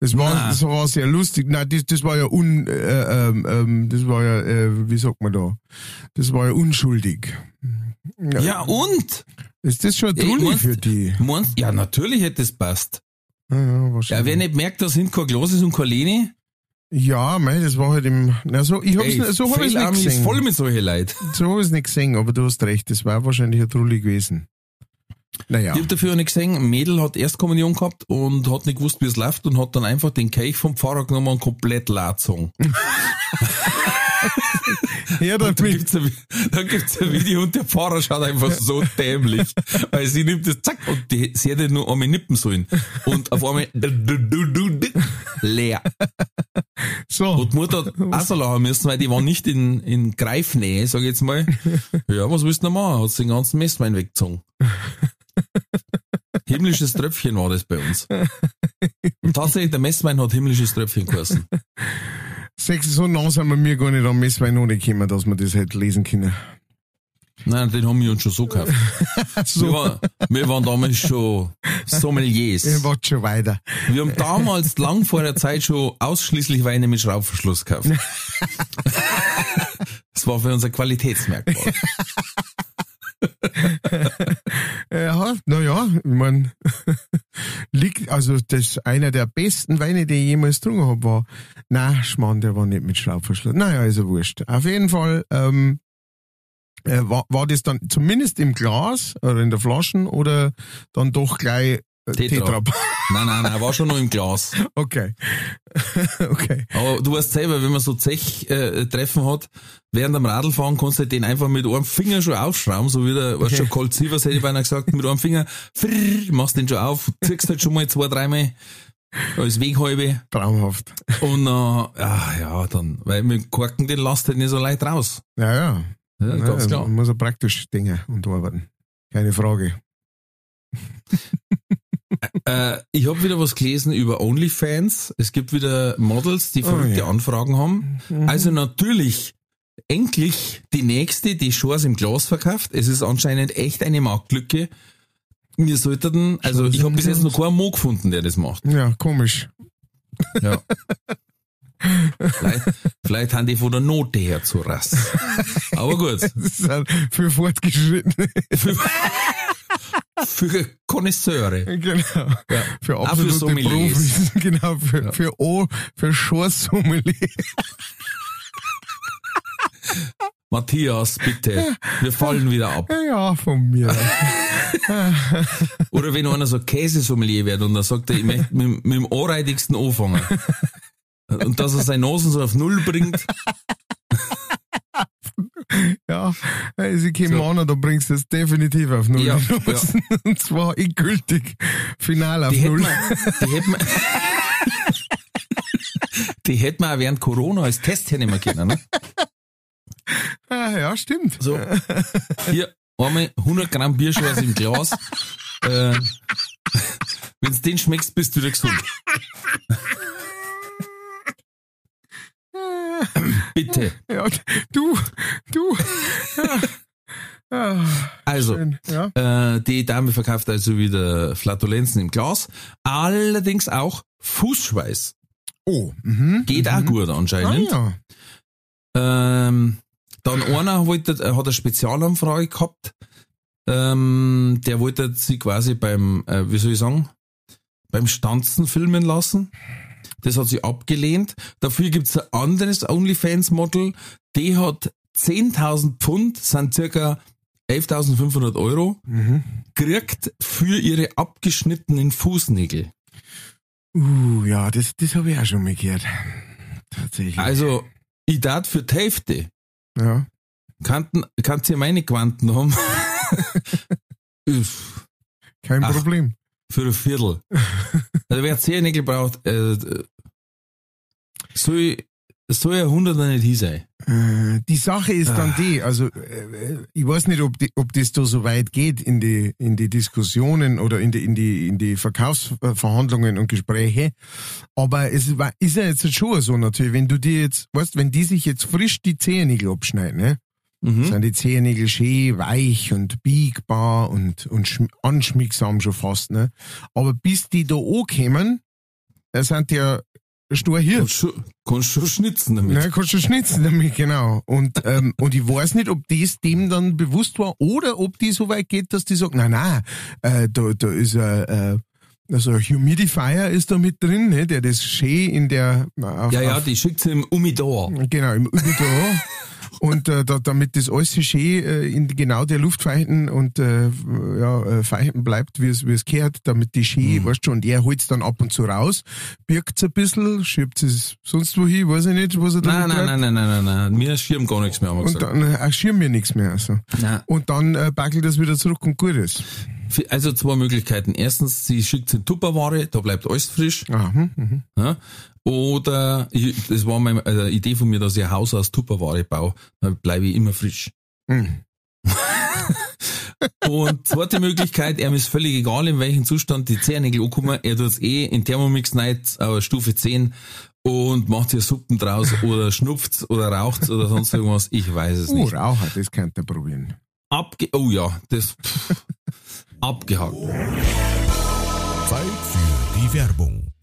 Das war, das war sehr lustig. Nein, das, das war ja un, äh, ähm, ähm, das war ja, äh, wie sagt man da? Das war ja unschuldig. Ja, ja und? Ist das schon Trulli für die? Meinst, ja, natürlich hätte es passt. Ja, ja, wahrscheinlich. Ja, wer nicht merkt, da sind kein Glas und keine Lehne. Ja, mei, das war halt im, na so, ich hab's, Ey, so hab ich's nicht gesehen. ist voll mit solchen Leuten. So hab ich's nicht gesehen, aber du hast recht, das war wahrscheinlich ein Trulli gewesen. Naja. Ich habe dafür auch nicht gesehen, ein Mädel hat Erstkommunion gehabt und hat nicht gewusst, wie es läuft und hat dann einfach den Kelch vom Pfarrer genommen und komplett lazogen. *laughs* ja, da gibt's, ein, da gibt's ein Video und der Pfarrer schaut einfach so dämlich, weil sie nimmt das zack und die, sie hätte nur einmal nippen sollen und auf einmal *laughs* leer. So. Und die Mutter hat lachen müssen, weil die waren nicht in, in Greifnähe, sag ich jetzt mal. Ja, was willst du noch machen? Hat sie den ganzen Messwein weggezogen. *laughs* Himmlisches Tröpfchen war das bei uns. Und tatsächlich, der Messwein hat himmlisches Tröpfchen geheißen. Sechs, so nah sind wir mir gar nicht am Messwein gekommen, dass wir das hätte lesen können. Nein, den haben wir uns schon so gekauft. *laughs* so. wir, war, wir, waren damals schon Sommeliers. Wir waren schon weiter. Wir haben damals lang vor der Zeit schon ausschließlich Weine mit Schraubverschluss gekauft. *laughs* das war für unser Qualitätsmerkmal. *laughs* ja, naja, ich meine, *laughs* liegt, also das einer der besten Weine, die ich jemals getrunken habe, war, na, Schmarrn, der war nicht mit Schraubverschluss. Naja, also wurscht. Auf jeden Fall, ähm, äh, war, war das dann zumindest im Glas oder in der Flaschen oder dann doch gleich äh, Tetra. Tetra. Nein, nein, nein, war schon noch im Glas. *laughs* Okay. *laughs* okay. Aber du weißt selber, wenn man so Zech-Treffen äh, hat, während am Radlfahren kannst du den einfach mit einem Finger schon aufschrauben, so wie der, okay. was schon Colt Sievers hätte ich beinahe gesagt, mit einem Finger, frrr, machst den schon auf, ziehst halt schon mal zwei, dreimal als Weghalbe. Traumhaft. Und äh, ja, ja, dann, weil mit Korken, den lasst halt nicht so leicht raus. Ja, ja. Ja, ganz ja, klar. Man muss ja praktisch Dinge und arbeiten. Keine Frage. Äh, ich habe wieder was gelesen über OnlyFans. Es gibt wieder Models, die Oh, verrückte ja. Mhm. Anfragen haben. Also natürlich endlich die nächste, die Shores im Glas verkauft. Es ist anscheinend echt eine Marktlücke. Wir sollten, also ich habe bis jetzt noch keinen Mo gefunden, der das macht. Ja, komisch. Ja. *laughs* vielleicht, vielleicht haben die von der Note her zu rass. Aber gut, *laughs* Das ist halt für Fortgeschrittene. *laughs* für, für Konnoisseure. genau. Ja. Für für absolute Sommeliers. Profis. *laughs* Genau, für, Ja. für O, für Schorsommelier. *laughs* Matthias, bitte, wir fallen wieder ab. Ja, von mir. *laughs* Oder wenn einer so Käsesommelier wird und dann sagt er, ich möchte mit, mit dem anreitigsten anfangen. Und dass er seine Nasen so auf Null bringt. *laughs* ja, also ich käme So. an, da bringst du es definitiv auf Null. Ja, *laughs* Und zwar endgültig final auf Die Null. wir, die hätten wir, *laughs* die hätten wir auch während Corona als Test hernehmen können. Ne? Ah, ja, stimmt. So, hier einmal 100 Gramm Bierschweiß im Glas. Äh, Wenn du den schmeckst, bist du wieder gesund. Bitte. *laughs* Ja, du, du. Ah, Also, schön, ja. Äh, die Dame verkauft also wieder Flatulenzen im Glas. Allerdings auch Fußschweiß. Oh, mhm. Geht auch gut Ah, anscheinend. ja. ähm, dann einer wollte, äh, hat eine Spezialanfrage gehabt. Ähm, der wollte sie quasi beim, äh, wie soll ich sagen, beim Stanzen filmen lassen. Das hat sie abgelehnt. Dafür gibt's ein anderes OnlyFans-Model. Die hat 10.000 Pfund, sind circa 11.500 Euro, Mhm. kriegt für ihre abgeschnittenen Fußnägel. Uh, ja, das, das habe ich auch schon mal gehört. Tatsächlich. Also, ich dat für die Hälfte. ja. Kannten, kannst ihr meine Quanten haben? *laughs* Kein Ach. Problem. für ein Viertel. *laughs* Also, wer Zehennägel braucht, äh, soll, soll ja 100 nicht hin sein. Äh, Die Sache ist dann Ah. die, also äh, ich weiß nicht, ob, die, ob das da so weit geht in die in die Diskussionen oder in die in die in die Verkaufsverhandlungen und Gespräche, aber es war- ist ja jetzt schon so natürlich, wenn du dir jetzt, weißt, wenn die sich jetzt frisch die Zehennägel abschneiden, ne? Mhm. sind die Zehennägel schön weich und biegbar und, und schm- anschmiegsam schon fast, ne? Aber bis die da ankommen, da sind die ja stur hier. Kannst schon schnitzen damit. Na, kannst du schnitzen damit, genau. Und, ähm, und ich weiß nicht, ob das dem dann bewusst war oder ob die so weit geht, dass die sagt, nein, nein, äh, da, da ist ein, äh, also ein Humidifier ist da mit drin, ne, der das schön in der, auf, Ja, ja, auf, die schickt sie im Umidor. genau, im Überdor. *laughs* Und äh, da, damit das alles schön äh, in genau der Luft feuchten und äh, ja, äh, feuchten bleibt, wie es wie es gehört, damit die schön, Mhm. weißt du, und er holt's dann ab und zu raus, birgt's ein bisschen, schiebt es sonst wohin, weiß ich nicht, was er Nein, damit nein, nein, nein, nein, nein, nein. Wir schirmen gar nichts mehr, haben wir Und gesagt. dann äh, schirmen wir nichts mehr. Also. Nein. Und dann äh, backelt das wieder zurück und gut ist. Also zwei Möglichkeiten. Erstens, sie schickt in Tupperware, da bleibt alles frisch. Ah, hm, mhm. Ja? Oder, ich, das war meine äh, Idee von mir, dass ich ein Haus aus Tupperware baue, dann bleibe ich immer frisch. Hm. *laughs* Und zweite Möglichkeit, er ist völlig egal, in welchem Zustand die Zehennägel ankommen, er tut's eh in Thermomix rein, auf Stufe 10 und macht hier Suppen draus oder schnupft's oder raucht's oder sonst irgendwas, ich weiß es Oh, nicht. Raucher, das könnte ein Problem. Abge oh ja, das pff, abgehakt. Zeit für die Werbung.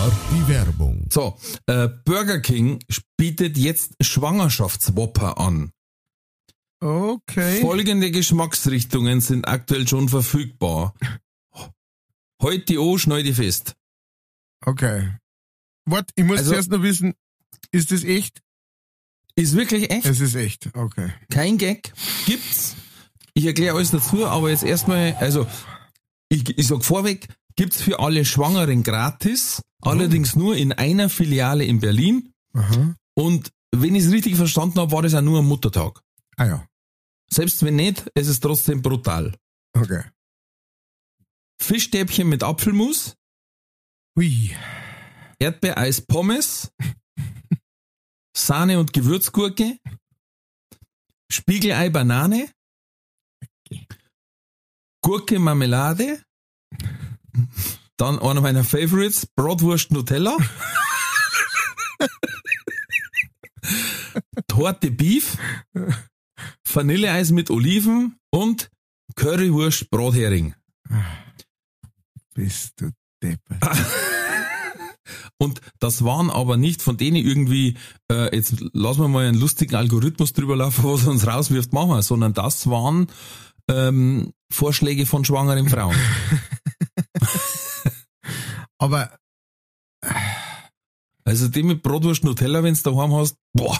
War die Werbung. So, äh, Burger King bietet jetzt Schwangerschaftswopper an. Okay. Folgende Geschmacksrichtungen sind aktuell schon verfügbar. Heute die O, schneide fest. Okay. Warte, ich muss Also- zuerst noch wissen, ist das echt? Ist wirklich echt. Es ist echt, okay. Kein Gag. Gibt's. Ich erkläre alles dazu, aber jetzt erstmal, also, ich, ich sag vorweg, gibt's für alle Schwangeren gratis, allerdings nur in einer Filiale in Berlin. Aha. Und wenn ich es richtig verstanden habe, war das auch nur am Muttertag. Ah ja, Selbst wenn nicht, es ist trotzdem brutal. okay. Fischstäbchen mit Apfelmus, Hui. Erdbeereis Pommes, *laughs* Sahne und Gewürzgurke, Spiegelei Banane, Gurke Marmelade, dann einer meiner Favorites, Bratwurst Nutella, Torte Beef, Vanilleeis mit Oliven und Currywurst Brathering. Bist du deppert. *laughs* Und das waren aber nicht von denen irgendwie, äh, jetzt lassen wir mal einen lustigen Algorithmus drüber laufen, was uns rauswirft, machen wir, sondern das waren ähm, Vorschläge von schwangeren Frauen. *laughs* Aber Also die mit Bratwurst Nutella, wenn du daheim hast, boah,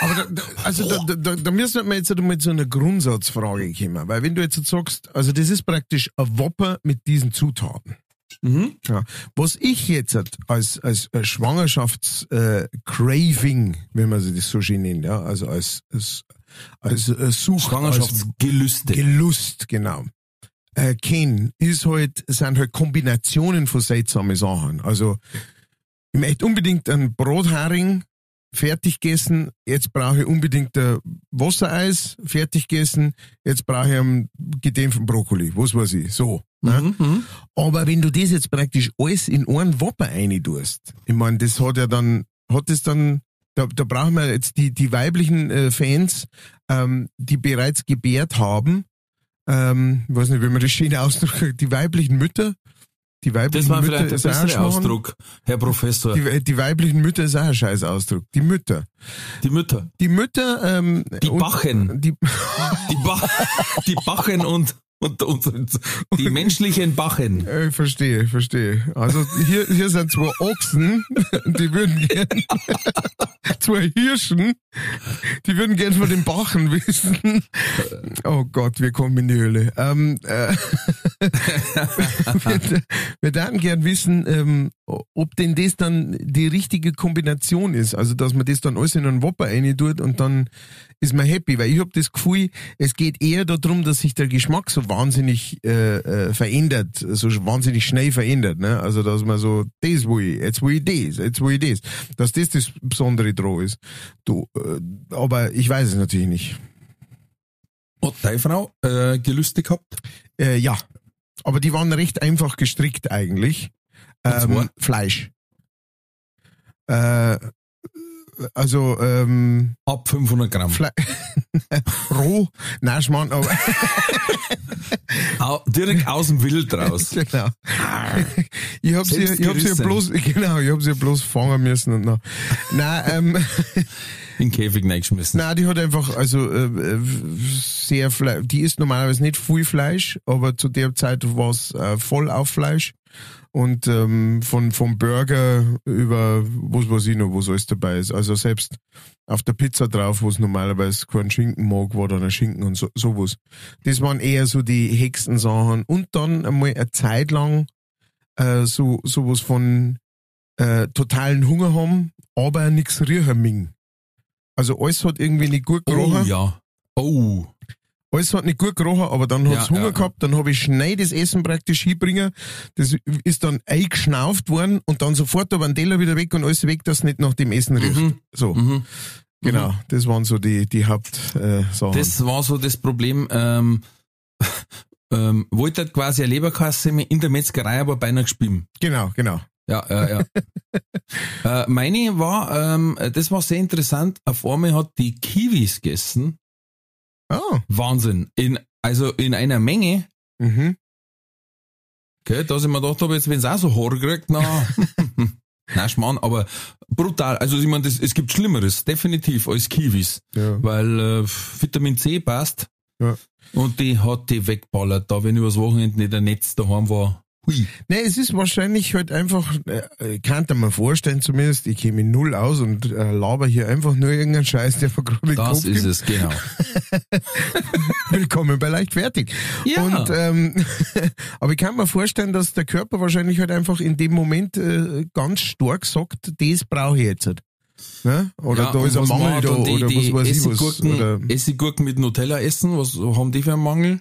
Aber da, da, also da, da, da, da müssen wir jetzt mit so einer Grundsatzfrage kommen, weil wenn du jetzt sagst, also das ist praktisch ein Wopper mit diesen Zutaten. mhm. Ja. Was ich jetzt als, als äh, Schwangerschafts-Craving, wenn man das so schön nennt, ja, also als, als, als äh, Such, Schwangerschaftsgelüste. Gelust, genau. Äh, kennen, ist halt, sind halt Kombinationen von seltsamen Sachen. Also, ich möchte unbedingt einen Brothering fertig gegessen, jetzt brauche ich unbedingt ein Wassereis fertig gegessen, jetzt brauche ich einen gedämpften Brokkoli, was weiß ich, so. Ne? Mhm, mhm. Aber wenn du das jetzt praktisch alles in einen Wopper rein tust, ich meine, das hat ja dann, hat das dann, da, da brauchen wir jetzt die, die weiblichen äh, Fans, ähm, die bereits gebärt haben, ähm, ich weiß nicht, wie man das schön ausdrückt, die weiblichen Mütter, die weiblichen Das war Mütter vielleicht der bessere Ausdruck, Herr Professor. Die, Die, die weiblichen Mütter ist auch ein scheiß Ausdruck. Die Mütter. Mütter. Die Mütter, ähm, Die Bachen. Die, Die, ba *laughs* die Bachen und, und, und, und die menschlichen Bachen. *laughs* Äh, Ich verstehe, ich verstehe. Also hier, hier sind zwei Ochsen, die würden gern, *laughs* zwei Hirschen, die würden gern von den Bachen wissen. Oh Gott, wir kommen in die Höhle. Ähm, äh, *laughs* wir, wir würden gern wissen, ähm, ob denn das dann die richtige Kombination ist. Also, dass man das dann alles in einen Wopper rein tut und dann ist man happy, weil ich habe das Gefühl, es geht eher darum, dass sich der Geschmack so wahnsinnig äh, äh, verändert, so wahnsinnig schnell verändert. Ne? Also dass man so, das will ich, jetzt will ich das, jetzt will ich das. Dass das das Besondere dran ist. Du, äh, aber ich weiß es natürlich nicht. Hat deine Frau äh, Gelüste gehabt? Äh, ja, aber die waren recht einfach gestrickt eigentlich. Ähm? Fleisch. Äh, also ähm, Ab 500 Gramm. Fle *laughs* roh, nein, Schmarrn, aber *laughs* Au, direkt aus dem Wild raus. *laughs* genau. Ich hab sie, ich hab sie bloß, genau, ich hab sie bloß fangen müssen und noch. Nein, ähm, In den Käfig reingeschmissen. nein, die hat einfach, also äh, äh, sehr Fleisch. Die isst normalerweise nicht viel Fleisch, aber zu der Zeit war es äh, voll auf Fleisch. Und ähm, von vom Burger über was weiß ich noch, was alles dabei ist. Also selbst auf der Pizza drauf, wo es normalerweise keinen Schinken mag, war dann ein Schinken und so, sowas. Das waren eher so die Hexensachen. Und dann einmal eine Zeit lang äh, so sowas von äh, totalen Hunger haben, aber nichts riechen mögen. Also alles hat irgendwie nicht gut Oh gerochen. ja. Oh. Alles hat nicht gut gerochen, aber dann hat's Ja, Hunger ja. gehabt, dann habe ich schnell das Essen praktisch hinbringen. Das ist dann eingeschnauft worden und dann sofort aber ein Teller wieder weg und alles weg, dass es nicht nach dem Essen riecht. Mhm. So, Mhm. genau. Das waren so die, die Hauptsachen. Sachen. Das war so das Problem. Ähm, *laughs* ähm, wollte halt quasi eine Leberkasse in der Metzgerei, aber beinahe gespielt. genau, genau. Ja, ja, ja. *laughs* äh, meine war, ähm, das war sehr interessant. Auf einmal hat die Kiwis gegessen. Ah, Wahnsinn. In, also in einer Menge. mhm. Okay, dass ich mir gedacht habe, jetzt wenn es auch so Horror kriegt, na, *laughs* na Schmarrn, aber brutal. Also ich meine, das, es gibt Schlimmeres, definitiv, als Kiwis. Ja. Weil äh, Vitamin C passt. Ja. Und die hat die wegballert, da wenn übers Wochenende nicht ein Netz daheim war. Hui. Nee, es ist wahrscheinlich halt einfach, äh, kann mir vorstellen zumindest, ich käme null aus und äh, laber hier einfach nur irgendeinen Scheiß, der mir gerade Das ist es, genau. *laughs* Willkommen bei Leichtfertig. Ja. Und, ähm, *laughs* aber ich kann mir vorstellen, dass der Körper wahrscheinlich halt einfach in dem Moment äh, ganz stark sagt, das brauche ich jetzt. Halt. Ne? Oder Ja, da ist ein Mangel da, die, oder die was weiß ich was. Oder, Essiggurken mit Nutella essen? Was haben die für einen Mangel?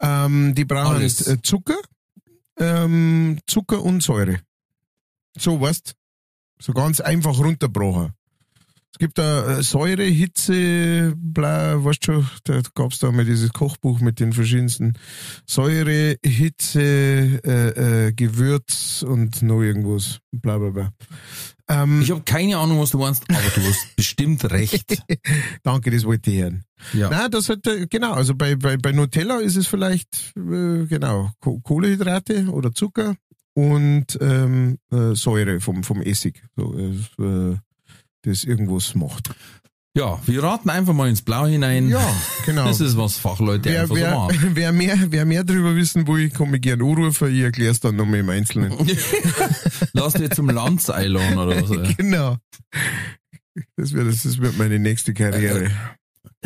ähm, die brauchen Alles. Zucker, ähm, Zucker und Säure. So, weißt So ganz einfach runterbrochen. Es gibt da äh, Säure, Hitze, bla, weißt schon, da gab's da mal dieses Kochbuch mit den verschiedensten Säure, Hitze, äh, äh, Gewürz und noch irgendwas, bla bla bla. Ähm, Ich habe keine Ahnung, was du meinst, aber du hast *laughs* bestimmt recht. *laughs* danke, das wollte ich hören. Ja. Nein, das hat, äh, genau, also bei, bei, bei Nutella ist es vielleicht, äh, genau, Ko- Kohlehydrate oder Zucker und ähm, äh, Säure vom, vom Essig, so, äh, das irgendwas macht. ja, wir raten einfach mal ins Blau hinein. Ja, genau. *laughs* Das ist, was Fachleute wer, einfach so wer, machen. *laughs* wer, mehr, wer mehr darüber wissen will, kann mich gerne anrufen, ich erkläre es dann nochmal im Einzelnen. *laughs* Lass dir zum Lanz einladen oder so. genau. Das wird, das wird meine nächste Karriere.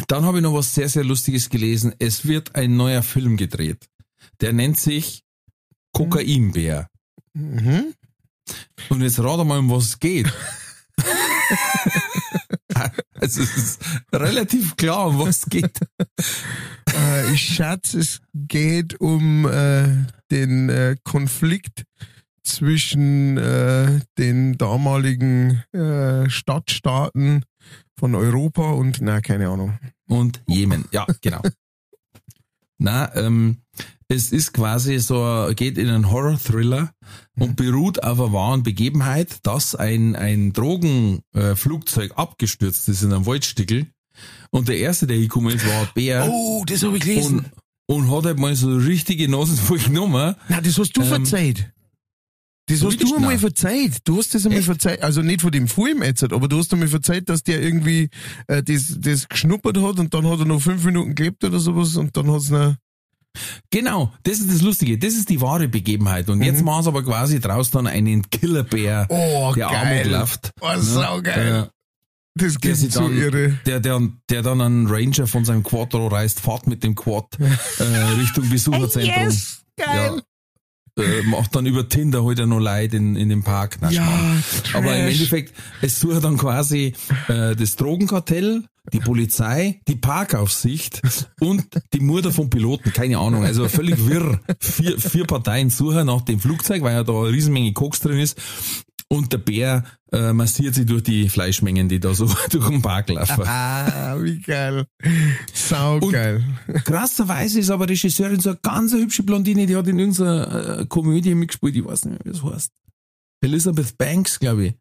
Dann habe ich noch was sehr, sehr Lustiges gelesen. Es wird ein neuer Film gedreht. Der nennt sich Kokainbär. Mhm. Und jetzt rate mal, um was es geht. *laughs* also es ist relativ klar, um was es geht. Äh, ich schätze, es geht um äh, den äh, Konflikt zwischen äh, den damaligen äh, Stadtstaaten von Europa und, na, keine Ahnung. Und Jemen. Ja, genau. *laughs* Na, ähm, es ist quasi so, geht in einen Horror-Thriller und beruht auf einer wahren Begebenheit, dass ein, ein Drogenflugzeug äh, abgestürzt ist in einem Waldstickel. Und der erste, der hingekommen ist, war ein Bär. Oh, das habe ich und, und hat halt mal so richtige Nase voll *laughs* genommen. Na, das hast du Ähm, verzeiht. Das hast du einmal Nein. verzeiht. Du hast das einmal Echt? verzeiht. Also nicht von dem Film jetzt, aber du hast einmal verzeiht, dass der irgendwie äh, das, das geschnuppert hat und dann hat er noch fünf Minuten gelebt oder sowas und dann hat's noch. Genau, das ist das Lustige. Das ist die wahre Begebenheit. Und jetzt machen sie aber quasi draus dann einen Killerbär, Oh, der Amok läuft. Oh, saugeil. Äh, Das geht so dann, irre. der, der, der dann einen Ranger von seinem Quattro reißt, fährt mit dem Quad äh, Richtung Besucherzentrum. geil. Ja, äh, macht dann über Tinder heute noch Leid in, in dem Park. Na, Schmarrn. Aber im. Endeffekt, es sucht dann quasi äh, das Drogenkartell, die Polizei, die Parkaufsicht und die Mutter vom Piloten, keine Ahnung, also völlig wirr. Vier, vier Parteien suchen nach dem Flugzeug, weil ja da eine Riesenmenge Koks drin ist. Und der Bär äh, massiert sich durch die Fleischmengen, die da so *laughs* durch den Park laufen. Ah, wie geil. Saugeil. Krasserweise ist aber Regisseurin so eine ganz hübsche Blondine, die hat in irgendeiner äh, Komödie mitgespielt, ich weiß nicht mehr, wie das heißt. Elizabeth Banks, glaube ich.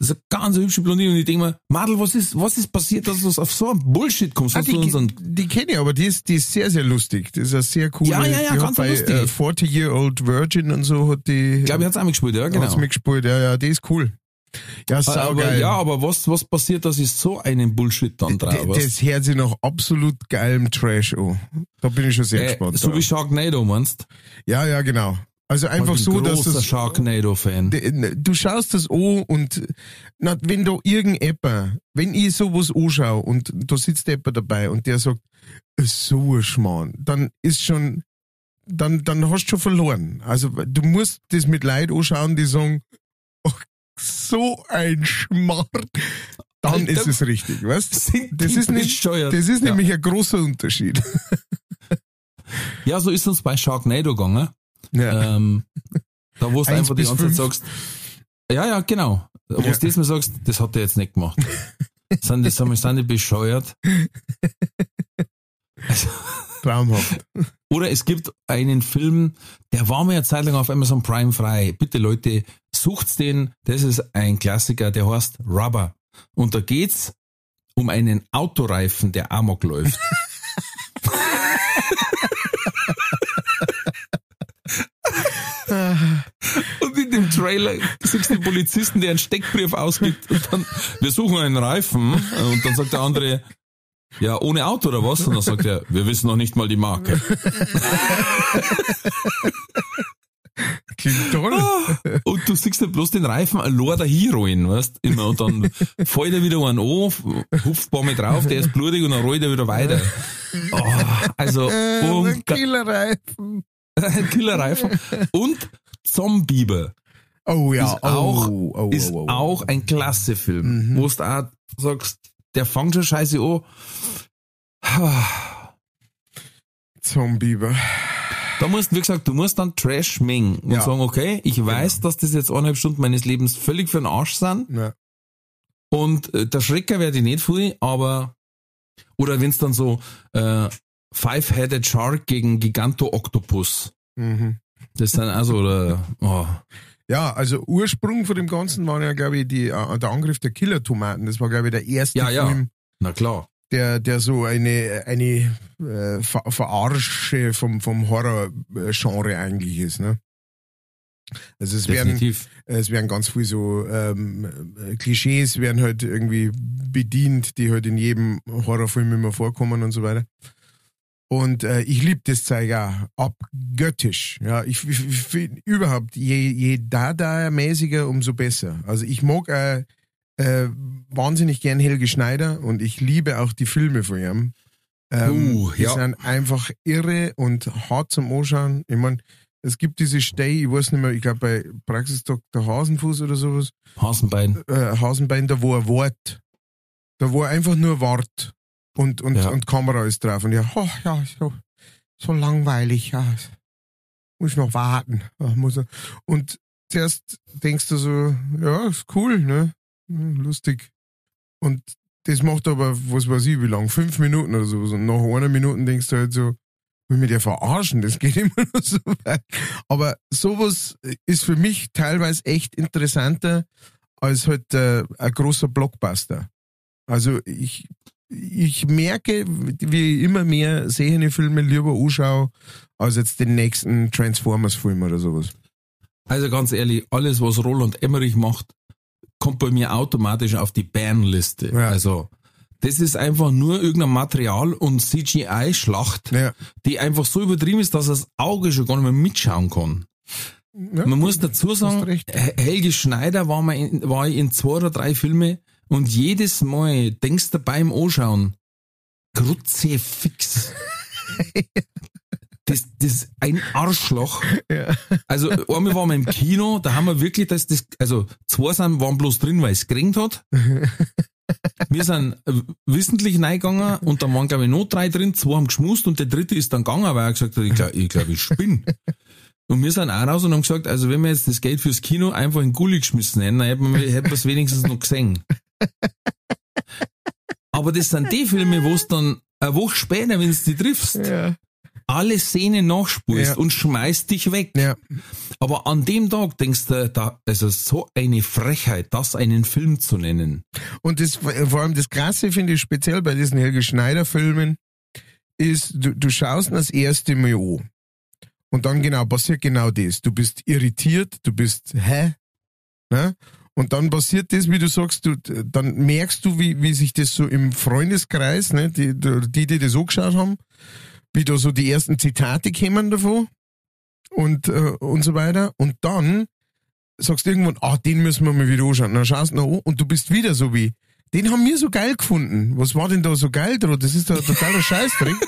Das ist eine ganz hübsche Blondine und ich denke mir, Madel, was ist, was ist passiert, dass du auf so einen Bullshit kommst? Ah, die, unseren, die kenne ich, aber die ist, die ist sehr, sehr lustig. Das ist eine sehr coole. Ja, ja, ja, die ganz hat bei lustig. äh, 40 Year Old Virgin und so hat die. glaube ich, hat's auch mitgespielt, ja, genau. Hat's mitgespielt, ja, ja, die ist cool. Ja, aber, saugeil. ja, aber was, was passiert, dass ich so einen Bullshit dann drauf D- das hört sich nach absolut geilem Trash an. Da bin ich schon sehr äh, gespannt. So drauf. wie Sharknado meinst? ja, ja, genau. Also einfach ich bin so, dass das, Sharknado-Fan. D- Du schaust das an und na, wenn da irgendjemand, wenn ich sowas anschaue und da sitzt jemand dabei und der sagt, so ein Schmarrn, dann ist schon, dann, dann hast du schon verloren. Also du musst das mit Leid anschauen, die sagen, ach, so ein Schmarrn. Dann Alter, ist es richtig, weißt Das ist nicht, das ist Ja. nämlich ein großer Unterschied. Ja, so ist uns bei Sharknado gegangen. Ja. Ähm, da wo du einfach die ganze Zeit sagst, ja, ja, genau. Wo Ja. du das mal sagst, das hat er jetzt nicht gemacht. *laughs* sind, die- sind die bescheuert? Also, *laughs* Traumhaft. oder es gibt einen Film, der war mir eine Zeit lang auf Amazon Prime frei. Bitte Leute, sucht's den. Das ist ein Klassiker, der heißt Rubber. Und da geht's um einen Autoreifen, der Amok läuft. *laughs* *laughs* Und in dem Trailer siehst du den Polizisten, der einen Steckbrief ausgibt und dann, wir suchen einen Reifen und dann sagt der andere, ja, ohne Auto oder was? Und dann sagt er, wir wissen noch nicht mal die Marke. *laughs* Klingt toll. Und du siehst nicht bloß den Reifen allein da hinrollen, weißt immer. Und dann fällt er wieder einen an, hupft ein paar Mal drauf, der ist blutig und dann rollt er wieder weiter. Oh, also, Äh, ein Killerreifen. *laughs* Killerreifen. Und Zombieber Oh ja, ist auch, oh, oh, ist oh, oh, oh. auch ein klasse Film, Mhm. wo du auch sagst, der fängt schon scheiße an. *sighs* Zombieber. Da musst, wie gesagt, du musst dann Trash mengen und Ja. sagen, okay, ich weiß, dass das jetzt eineinhalb Stunden meines Lebens völlig für den Arsch sind Ja. und äh, der Schrecker werde ich nicht viel, aber oder wenn's dann so äh, Five-Headed Shark gegen Giganto-Octopus, Mhm. das sind also oder oh, Ja, also Ursprung von dem Ganzen war ja, glaube ich, die, äh, der Angriff der Killer-Tomaten. Das war, glaube ich, der erste Ja, ja. Film, na klar. der, der so eine, eine äh, Ver Verarsche vom, vom Horror-Genre eigentlich ist. Ne? Also es werden, es werden ganz viel so ähm, äh, Klischees werden halt irgendwie bedient, die halt in jedem Horrorfilm immer vorkommen und so weiter. Und äh, ich liebe das Zeug auch abgöttisch. Ja, ich, ich, ich find überhaupt, je, je Dada-mäßiger, umso besser. Also ich mag äh, äh, wahnsinnig gern Helge Schneider und ich liebe auch die Filme von ihm. Ähm, Uh, die ja. sind einfach irre und hart zum Anschauen. Ich meine, es gibt diese Stay, ich weiß nicht mehr, ich glaube bei Praxis Dr. Hasenfuß oder sowas, Hasenbein. äh, Hasenbein, da wo er Wort, da wo er einfach nur Wort und, und, Ja. und Kamera ist drauf und ja, oh, ja, so, so langweilig, ja, muss noch warten. Ja, muss er. Und zuerst denkst du so, ja, ist cool, ne, Hm, lustig. Und das macht aber, was weiß ich, wie lang, fünf Minuten oder so. Und nach einer Minute denkst du halt so, will mir der verarschen, das geht *laughs* immer nur so weit. Aber sowas ist für mich teilweise echt interessanter als halt äh, ein großer Blockbuster. Also ich, ich merke, wie ich immer mehr sehende Filme lieber anschaue, als jetzt den nächsten Transformers-Film oder sowas. Also ganz ehrlich, alles, was Roland Emmerich macht, kommt bei mir automatisch auf die Banliste. Ja. Also, das ist einfach nur irgendein Material und CGI-Schlacht, Ja. die einfach so übertrieben ist, dass das Auge schon gar nicht mehr mitschauen kann. Ja, Man muss dazu sagen, Helge Schneider war, mal in, war in zwei oder drei Filme und jedes Mal denkst du beim Anschauen, Grutze fix. *laughs* Das, das ist ein Arschloch. Ja. Also einmal waren wir im Kino, da haben wir wirklich das, das also zwei sind, waren bloß drin, weil es geringt hat. Wir sind äh, wissentlich reingegangen und dann waren glaube ich noch drei drin, zwei haben geschmust und der dritte ist dann gegangen, weil er gesagt hat, ich glaube, ich, glaub, ich spinn. Und wir sind auch raus und haben gesagt, also wenn wir jetzt das Geld fürs Kino einfach in Gully geschmissen hätten, dann hätten wir es wenigstens noch gesehen. Aber das sind die Filme, wo es dann eine Woche später, wenn du die triffst, Ja. alle Szenen nachspulst Ja. und schmeißt dich weg. Ja. Aber an dem Tag denkst du, da, also so eine Frechheit, das einen Film zu nennen. Und das, vor allem das Krasse finde ich speziell bei diesen Helge Schneider Filmen, ist, du, du schaust das erste Mal an. Und dann genau, passiert genau das. Du bist irritiert, du bist, hä? Ne? Und dann passiert das, wie du sagst, du, dann merkst du, wie, wie sich das so im Freundeskreis, ne, die, die, die das angeschaut haben, wie da so die ersten Zitate kämen davon und, äh, und so weiter. Und dann sagst du irgendwann, ah, den müssen wir mal wieder anschauen. Dann schaust du ihn an und du bist wieder so wie, den haben wir so geil gefunden. Was war denn da so geil dran? Das ist doch totaler Scheißdreck. *laughs*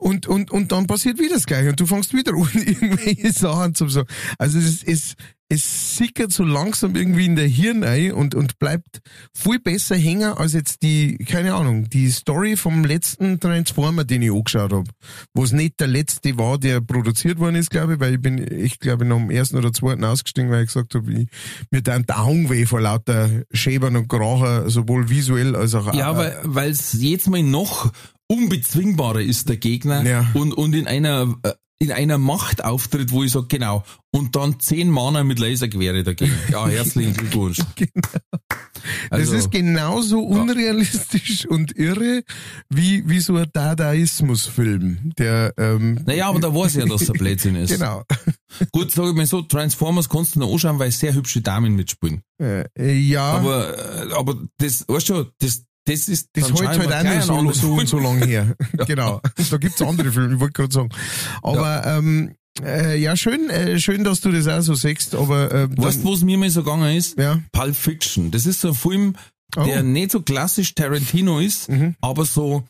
Und, und, und dann passiert wieder das Gleiche und du fängst wieder an, *laughs* irgendwelche Sachen zu sagen. Also es, es, es sickert so langsam irgendwie in der Hirn ein und, und bleibt viel besser hängen als jetzt die, keine Ahnung, die Story vom letzten Transformer, den ich angeschaut habe. Wo es nicht der letzte war, der produziert worden ist, glaube ich, weil ich bin, ich glaube, nach dem ersten oder zweiten ausgestiegen, weil ich gesagt habe, ich, mir dann der Augen weh vor lauter Schäbern und Kracher, sowohl visuell als auch Ja, weil weil es jetzt mal noch unbezwingbarer ist, der Gegner, Ja. und, und in einer äh, in einer Macht auftritt, wo ich sage, genau, und dann zehn Mana mit Lasergewehre dagegen. Ja, herzlichen *laughs* Glückwunsch. Also, das ist genauso unrealistisch und irre wie, wie so ein Dadaismus-Film, der, ähm, naja, aber da weiß ich ja, dass es ein Blödsinn *laughs* ist. genau. Gut, sage ich mal so, Transformers kannst du noch anschauen, weil sehr hübsche Damen mitspielen. Äh, äh, ja, Aber, äh, aber das, weißt du, das, das ist das dann halt scheinbar auch so, so und so anderer lang her. *laughs* *laughs* genau. Da gibt's andere Filme, ich wollte gerade sagen. Aber ähm, Äh, ja, schön, äh, schön, dass du das auch so sagst, aber äh, Weißt du, wo es mir mal so gegangen ist? Ja. Pulp Fiction. Das ist so ein Film, der Oh. nicht so klassisch Tarantino ist, Mhm. aber so,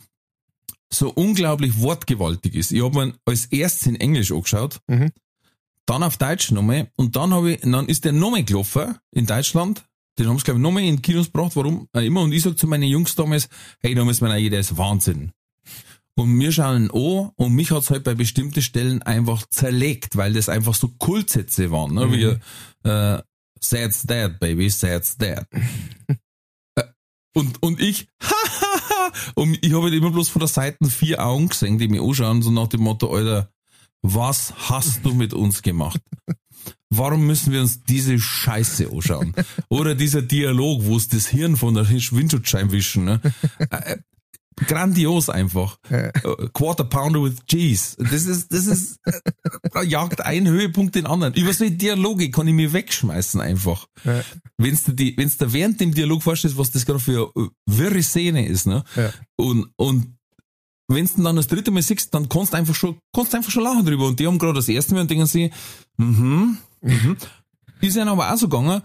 so unglaublich wortgewaltig ist. Ich habe ihn als erstes in Englisch angeschaut, Mhm. dann auf Deutsch nochmal und dann habe ich, dann ist der nochmal gelaufen in Deutschland. Den haben sie, glaube ich, nochmal in die Kinos gebracht, warum auch immer. Und ich sag zu meinen Jungs damals, hey, da müssen wir rein, ist Wahnsinn. Und wir schauen an und mich hat's halt bei bestimmten Stellen einfach zerlegt, weil das einfach so Kultsätze waren, ne? wie äh, Sad's dead, baby, sad's dead. Äh, und, und ich, *laughs* und ich habe halt immer bloß von der Seite vier Augen gesehen, die mich anschauen, so nach dem Motto, Alter, was hast du mit uns gemacht? Warum müssen wir uns diese Scheiße anschauen? *laughs* Oder dieser Dialog, wo es das Hirn von der Windschutzscheibe wischen, ne? Äh, grandios einfach. Äh, Quarter Pounder with Cheese. Das ist, das ist, äh, jagt ein Höhepunkt den anderen. Über solche Dialoge kann ich mir wegschmeißen einfach. Ja. Wenn's du die, wenn's da während dem Dialog vorstellst, was das gerade für eine wirre Szene ist, ne? Ja. Und, und wenn's dann das dritte Mal siehst, dann kannst du einfach schon, kannst einfach schon lachen drüber. Und die haben gerade das erste Mal und denken sie, mhm, mhm. Ist ihnen aber auch so gegangen,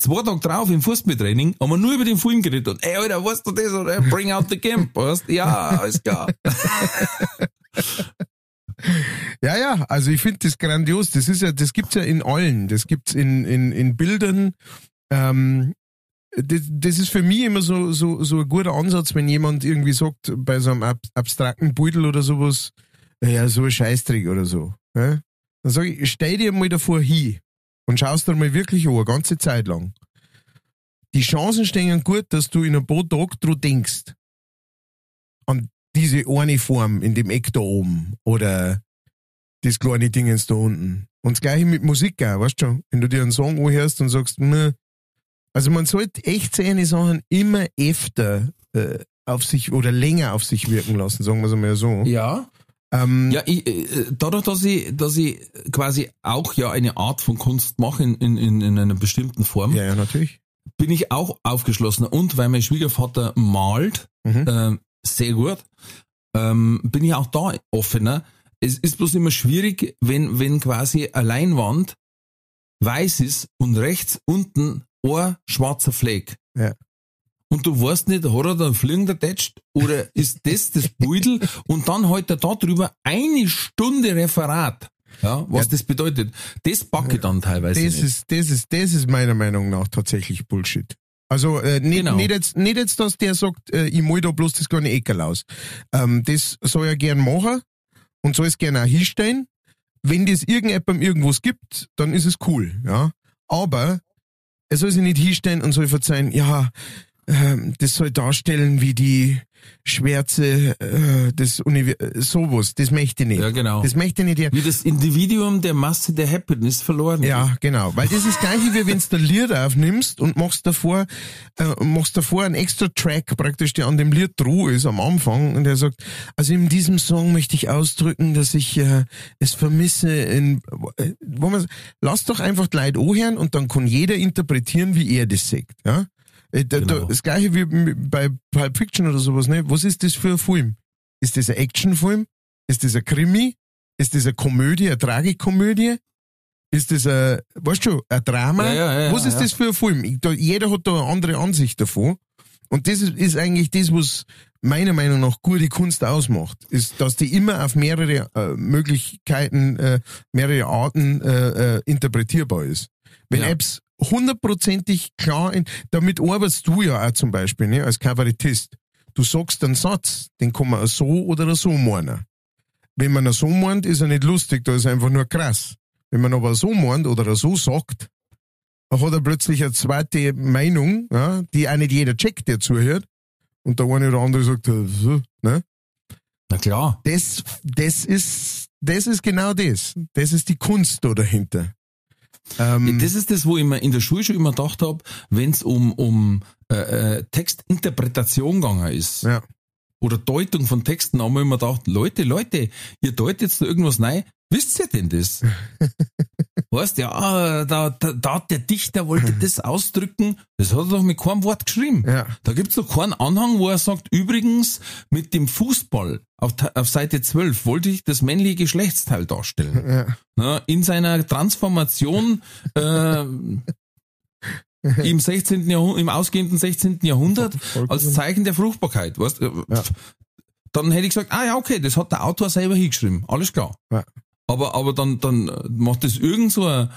zwei Tage drauf im Fußballtraining haben wir nur über den Film geredet und ey, Alter, weißt du das? Oder bring out the Gimp, *laughs* weißt Ja, alles klar. *laughs* Ja, ja, also ich finde das grandios. Das ist ja, das gibt's ja in allen. Das gibt's in, in, in Bildern. Ähm, das, das ist für mich immer so, so, so ein guter Ansatz, wenn jemand irgendwie sagt, bei so einem ab, abstrakten Beutel oder sowas, ja, so ein Scheißdreck oder so. Ja? Dann sage ich, stell dir mal davor hin und schaust dir mal wirklich an, eine ganze Zeit lang. Die Chancen stehen gut, dass du in ein paar Tagen drüber denkst. An diese eine Form in dem Eck da oben oder das kleine Dingens da unten. Und das gleiche mit Musik auch, weißt du schon? Wenn du dir einen Song anhörst und sagst, ne, also man sollte echt seine Sachen immer öfter äh, auf sich oder länger auf sich wirken lassen, sagen wir es einmal so. Ja. Ähm, Ja, ich, äh, dadurch, dass ich, dass ich quasi auch ja eine Art von Kunst mache in, in, in, in einer bestimmten Form, ja, ja, natürlich. bin ich auch aufgeschlossener. Und weil mein Schwiegervater malt, Mhm. ähm, sehr gut, ähm, bin ich auch da offener. Es ist bloß immer schwierig, wenn, wenn quasi eine Leinwand weiß ist und rechts unten ein schwarzer Fleck. Ja. Und du weißt nicht, hat er da einen Fliegen tätscht oder *laughs* ist das das Beutel und dann halt er da drüber eine Stunde Referat. Ja, was Ja. das bedeutet. Das backe ich dann teilweise Das nicht. ist, das ist, das ist meiner Meinung nach tatsächlich Bullshit. Also äh, nicht, Genau. nicht, jetzt, nicht jetzt, dass der sagt, äh, ich mal da bloß das kleine Eckerl aus. Ähm, das soll er gern machen und soll es gerne auch hinstellen. Wenn das irgendjemandem irgendwas gibt, dann ist es cool, ja. Aber er soll sich nicht hinstellen und soll verzeihen, ja, ähm, das soll darstellen wie die Schwärze äh, des Universums, sowas, das möchte ich nicht. Ja, genau. Das möchte ich nicht. her- Wie das Individuum der Masse der Happiness verloren Ja, genau. Weil das ist das gleiche, wie wenn du ein Lied aufnimmst und machst davor, äh, machst davor einen extra Track praktisch, der an dem Lied droh ist am Anfang und der sagt, also in diesem Song möchte ich ausdrücken, dass ich äh, es vermisse in, äh, wo man, lass doch einfach die Leute anhören und dann kann jeder interpretieren, wie er das sagt, ja. Äh, Genau. das gleiche wie bei Pulp Fiction oder sowas, ne? Was ist das für ein Film? Ist das ein Actionfilm? Ist das ein Krimi? Ist das eine Komödie, eine Tragikomödie? Ist das ein, weißt du, ein Drama? Ja, ja, ja, was ist das für ein Film? Ich, da, jeder hat da eine andere Ansicht davon. Und das ist, ist eigentlich das, was meiner Meinung nach gute Kunst ausmacht. Ist, dass die immer auf mehrere äh, Möglichkeiten, äh, mehrere Arten äh, äh, interpretierbar ist. Wenn. Apps hundertprozentig klar, in, damit arbeitest du ja auch zum Beispiel, ne, als Kabarettist. Du sagst einen Satz, den kann man so oder so meinen. Wenn man so meint, ist er nicht lustig, da ist er einfach nur krass. Wenn man aber so meint oder so sagt, dann hat er plötzlich eine zweite Meinung, ja, die auch nicht jeder checkt, der zuhört. Und der eine oder andere sagt, äh, ne? Na klar. Das, das ist, das ist genau das. Das ist die Kunst da dahinter. Ähm, Das ist das, wo ich mir in der Schule schon immer gedacht habe, wenn es um, um äh, äh, Textinterpretation gegangen ist ja. oder Deutung von Texten, haben wir immer gedacht, Leute, Leute, ihr deutet jetzt da irgendwas rein, wisst ihr denn das? *laughs* weißt ja, da, da, da hat der Dichter wollte das ausdrücken, das hat er doch mit keinem Wort geschrieben. Ja. Da gibt's doch keinen Anhang, wo er sagt, übrigens, mit dem Fußball auf, auf Seite 12 wollte ich das männliche Geschlechtsteil darstellen. Ja. Na, in seiner Transformation *laughs* äh, im 16. Jahrhundert, im ausgehenden 16. Jahrhundert als Zeichen der Fruchtbarkeit. Weißt, äh, Ja. Dann hätte ich gesagt, ah ja, okay, das hat der Autor selber hingeschrieben. Alles klar. Ja. Aber, aber dann, dann macht das irgend so eine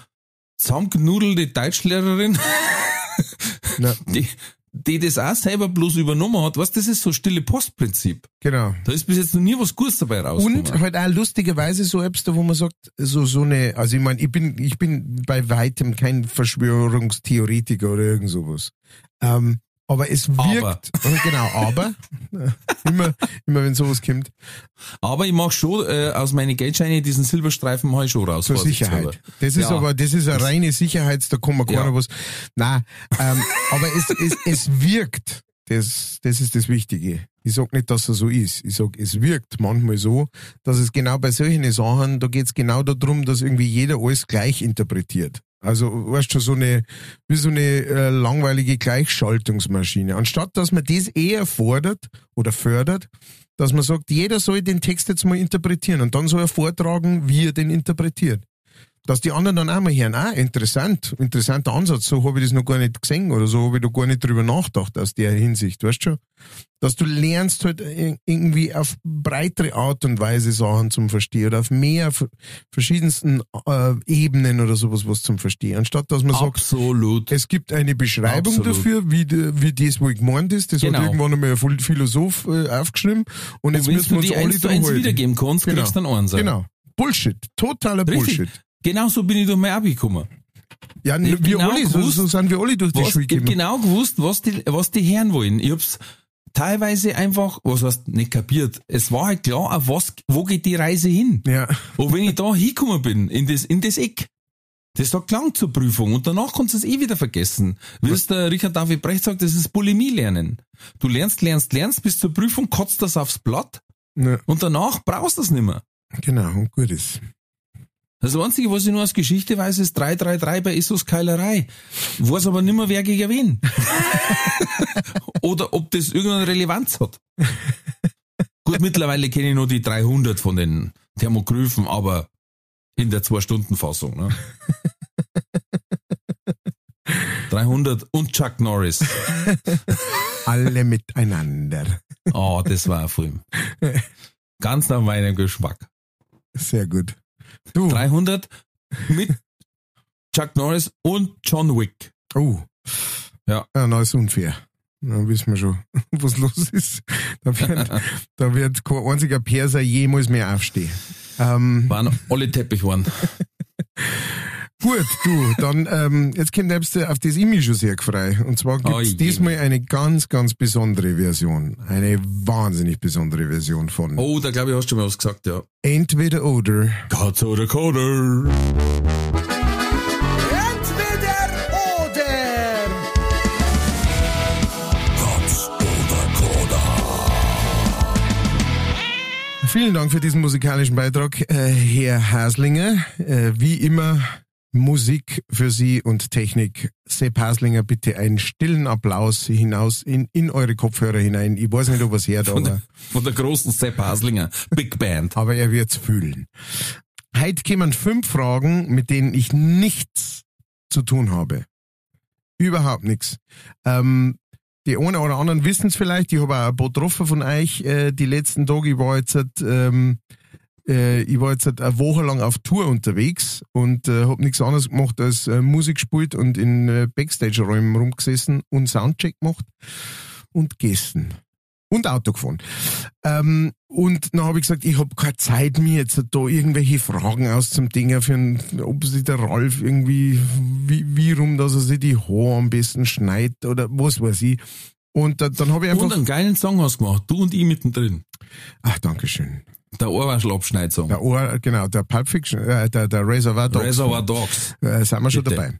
zusammengenudelte Deutschlehrerin, *laughs* Ja. die, die das auch selber bloß übernommen hat. Weißt, das ist so stille Postprinzip. Genau. Da ist bis jetzt noch nie was Gutes dabei rausgekommen. Und halt auch lustigerweise so etwas, da wo man sagt, so, so eine, also ich meine, ich bin, ich bin bei weitem kein Verschwörungstheoretiker oder irgend sowas. Ähm, aber es wirkt, genau, aber, *laughs* immer, immer wenn sowas kommt, Aber ich mach schon äh, aus meinen Geldscheinen diesen Silberstreifen mal schon raus. zur. Sicherheit. Das ist Ja. aber, das ist eine reine Sicherheits, da kann man keiner Ja. was, nein, ähm, aber es, es, es wirkt, das, das ist das Wichtige. Ich sag nicht, dass es so ist. Ich sag, es wirkt manchmal so, dass es genau bei solchen Sachen, da geht's genau darum, dass irgendwie jeder alles gleich interpretiert. Also, weißt du, so eine, wie so eine äh, langweilige Gleichschaltungsmaschine. Anstatt, dass man das eher fordert oder fördert, dass man sagt, jeder soll den Text jetzt mal interpretieren und dann soll er vortragen, wie er den interpretiert. Dass die anderen dann auch mal hören, ah, interessant, interessanter Ansatz, so habe ich das noch gar nicht gesehen oder so habe ich da gar nicht drüber nachgedacht aus der Hinsicht, weißt du schon? Dass du lernst halt ir- irgendwie auf breitere Art und Weise Sachen zum Verstehen oder auf mehr verschiedensten äh, Ebenen oder sowas was zum Verstehen, anstatt dass man sagt, Absolut. es gibt eine Beschreibung Absolut. dafür, wie, wie das wohl gemeint ist. Das Genau. hat irgendwann einmal ein Phil- Philosoph äh, aufgeschrieben. Und jetzt Wenn müssen wir uns alle wiedergeben kannst, Genau. kriegst du dann eins. Genau. Bullshit. Totaler Richtig. Bullshit. Genau so bin ich durch mein Abi gekommen. Ja, Ich wir genau alle, so, gewusst, so sind wir alle durch die Was, Schule ich gekommen. genau gewusst, was die, was die Herren wollen. Ich hab's teilweise einfach, was heißt, nicht kapiert. Es war halt klar, auf was, wo geht die Reise hin? Ja, *laughs* Und wenn ich da hingekommen bin, in das, in das Eck, das sagt lang zur Prüfung und danach kannst du es eh wieder vergessen. Wie es der Richard David Brecht sagt, das ist Bulimie lernen. Du lernst, lernst, lernst bis zur Prüfung, kotzt das aufs Blatt ja, und danach brauchst du es nicht mehr. genau, und gut ist. Das Einzige, was ich nur aus Geschichte weiß, ist 333 bei Issos Keilerei. Weiß aber nicht mehr, wer gegen wen. *laughs* Oder ob das irgendeine Relevanz hat. Gut, mittlerweile kenne ich nur die 300 von den Thermogryphen, aber in der Zwei-Stunden-Fassung. Ne? *laughs* 300 und Chuck Norris. *laughs* Alle miteinander. Oh, das war ein Film. Ganz nach meinem Geschmack. Sehr gut. Du, 300 mit Chuck Norris und John Wick. oh. Ja. Ja, na, ist unfair. Dann wissen wir schon, *laughs* was los ist. Da wird, *laughs* da wird kein einziger Perser jemals mehr aufstehen. Ähm, Waren alle Teppich waren. *laughs* Gut, du, dann ähm, jetzt kommt selbst auf das mich schon sehr gefreut. Und zwar gibt Oh es je. diesmal eine ganz, ganz besondere Version. Eine wahnsinnig besondere Version von Oh, da glaube ich, hast du schon mal was gesagt, ja. Entweder oder. Katz oder Coder. Entweder oder. Vielen Dank für diesen musikalischen Beitrag, äh, Herr Haslinger. Äh, wie immer Musik für Sie und Technik. Sepp Haslinger, bitte einen stillen Applaus hinaus in, in eure Kopfhörer hinein. Ich weiß nicht, ob er es hört, Von aber... der, von der großen Sepp Haslinger. Big Band. aber er wird's fühlen. Heute kommen fünf Fragen, mit denen ich nichts zu tun habe. Überhaupt nichts. Ähm, die einen oder anderen wissen es vielleicht, ich habe auch ein paar getroffen von euch äh, die letzten Tage. Ich war jetzt, ähm, äh, ich war jetzt eine Woche lang auf Tour unterwegs und äh, habe nichts anderes gemacht als äh, Musik gespielt und in äh, Backstage-Räumen rumgesessen und Soundcheck gemacht und gegessen. Und Auto gefahren. Ähm, und dann habe ich gesagt, ich habe keine Zeit, mir jetzt da irgendwelche Fragen auszudenken, für einen, ob sich der Ralf irgendwie, wie, wie rum, dass er sich die Haare am besten schneidet oder was weiß ich. Und da, dann habe ich Und einfach, einen geilen Song hast du gemacht. Du und ich mittendrin. ach, Dankeschön. Der Ohrwaschel-Abschneid-Song. Der Ohr, genau, der Pulp Fiction, äh, der, der Reservoir Dogs. Reservoir Dogs. Äh, sind wir schon Bitte. dabei.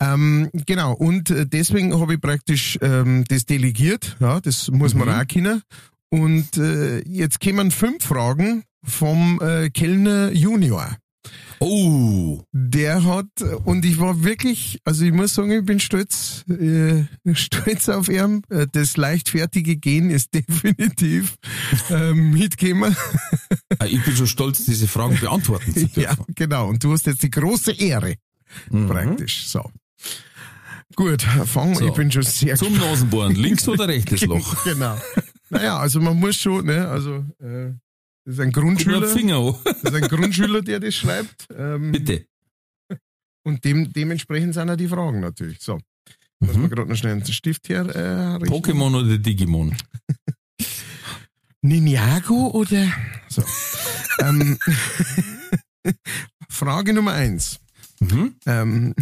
Ähm, genau, und äh, deswegen habe ich praktisch ähm, das delegiert, ja, das muss man Mhm. auch können. Und äh, jetzt kommen fünf Fragen vom äh, Kellner Junior. Oh. Der hat, und ich war wirklich, also ich muss sagen, ich bin stolz, äh, *laughs* stolz auf ihn. Äh, Das leichtfertige Gehen ist *laughs* definitiv äh, mitgekommen. Ah, Ich bin schon stolz, diese Fragen beantworten zu *laughs* dürfen. Ja, genau. Und du hast jetzt die große Ehre, Mhm. praktisch. So. Gut, fang, So. ich bin schon sehr Zum Nasenbohren, links oder rechtes Loch? Genau. Naja, also man muss schon, ne, also äh, das ist ein Grundschüler, an. das ist ein Grundschüler, der das schreibt. Ähm, Bitte. Und dem, dementsprechend sind auch die Fragen natürlich. So. Lass Mhm. mal gerade noch schnell einen Stift her. Äh. Pokémon oder Digimon? *laughs* Ninjago oder? So. ähm, *laughs* Frage Nummer eins. Mhm. Ähm,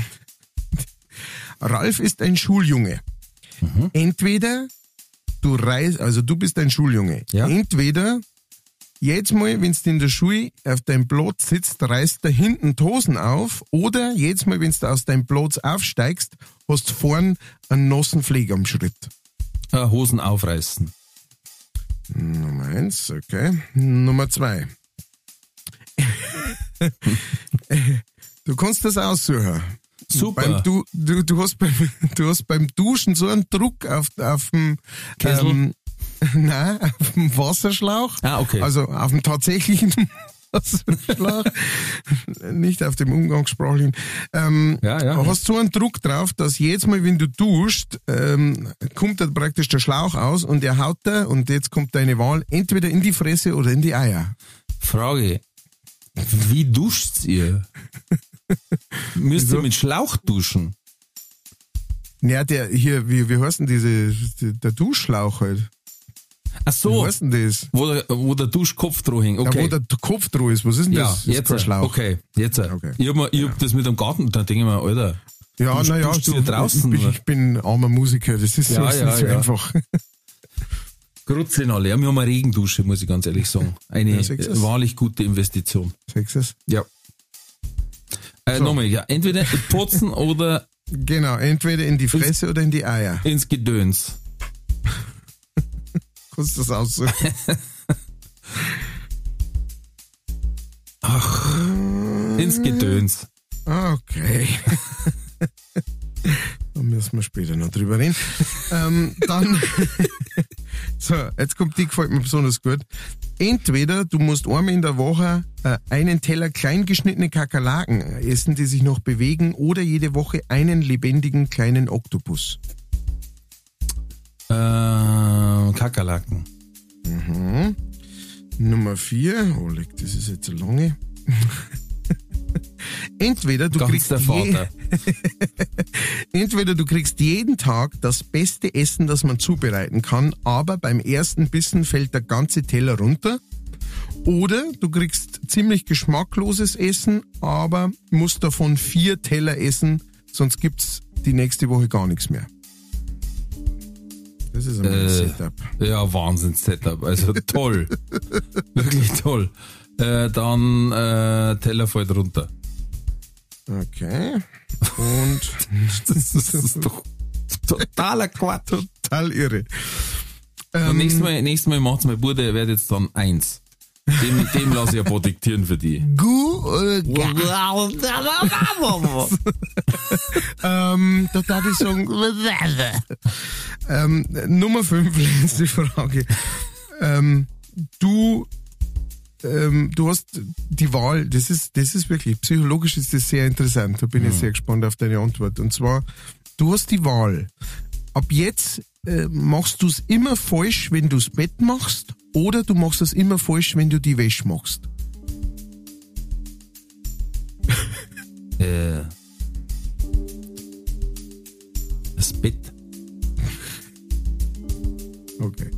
Ralf ist ein Schuljunge. Mhm. Entweder du reist, also du bist ein Schuljunge. Ja. Entweder jetzt mal, wenn du in der Schule auf deinem Platz sitzt, reißt da hinten die Hosen auf, oder jetzt mal, wenn du aus deinem Platz aufsteigst, hast du vorn einen nassen Pfleg am Schritt. Äh, Hosen aufreißen. Nummer eins, okay. Nummer zwei. *laughs* du kannst das aussuchen. Super. Beim, du, du, du, hast beim, *laughs* du hast beim Duschen so einen Druck auf, auf dem Kessel? Ähm, *laughs* nein, auf dem Wasserschlauch. Ah, okay. Also auf dem tatsächlichen *laughs* Wasserschlauch. Nicht auf dem umgangssprachlichen. Ähm, Ja, ja. Du hast so einen Druck drauf, dass jedes Mal, wenn du duschst, ähm, kommt da praktisch der Schlauch aus und er haut da und jetzt kommt deine Wahl entweder in die Fresse oder in die Eier. Frage. Wie duscht ihr? Müsst ihr mit Schlauch duschen? Ja, der hier, wie, wie heißt denn diese, der Duschschlauch halt? Ach so, heißt denn das? wo der, wo der Duschkopf drauf hängt. Ja, Okay. wo der Kopf drauf ist. Was ist denn ja, das? das? jetzt. ist Schlauch. Okay, jetzt. Okay. Ich hab, mir, ich hab das mit dem Garten, da denke ich mir, Alter. Ja, naja, du, ihr draußen, ich, bin, ich bin armer Musiker, das ist so, Ja, ist ja, so ja. einfach. *laughs* Grüezi alle. Ja, wir haben eine Regendusche, muss ich ganz ehrlich sagen. Eine Ja, ist- wahrlich gute Investition. Du's? Ja. Äh, So. Nochmal, ja, entweder putzen *laughs* oder Genau, entweder in die Fresse oder in die Eier. ins Gedöns. Du das aussuchen? *laughs* Ins Gedöns. Okay. *laughs* da müssen wir später noch drüber reden. ähm, dann, *laughs* so, jetzt kommt die, gefällt mir besonders gut. Entweder du musst einmal in der Woche äh, einen Teller kleingeschnittene Kakerlaken essen, die sich noch bewegen, oder jede Woche einen lebendigen kleinen Oktopus. Äh, Kakerlaken. Nummer vier, oh, leck, das ist jetzt so lange. *laughs* Entweder du Ganz kriegst je. *laughs* Entweder du kriegst jeden Tag das beste Essen, das man zubereiten kann, aber beim ersten Bissen fällt der ganze Teller runter. Oder du kriegst ziemlich geschmackloses Essen, aber musst davon vier Teller essen, sonst gibt's die nächste Woche gar nichts mehr. Das ist ein Äh, Setup. Ja, Wahnsinns-Setup. Also toll. *laughs* Wirklich toll. Äh, dann äh, Teller fällt runter. Okay. Und *laughs* Das ist doch totaler Quatsch. total irre. Ähm, nächstes Mal, nächstes Mal macht's mein Bruder, er wird jetzt dann eins. Dem, dem lasse ich ein paar diktieren für die. Gu oder Ga? *laughs* Ähm, da darf ich sagen, *laughs* ähm, Nummer 5, *laughs* letzte Frage. Ähm, du, ähm, du hast die Wahl, das ist, das ist wirklich, psychologisch ist das sehr interessant. Da bin ich sehr gespannt auf deine Antwort. Und zwar, du hast die Wahl. Ab jetzt äh, machst du es immer falsch, wenn du das Bett machst, oder du machst es immer falsch, wenn du die Wäsche machst. *laughs* Äh, das Bett. *laughs* Okay.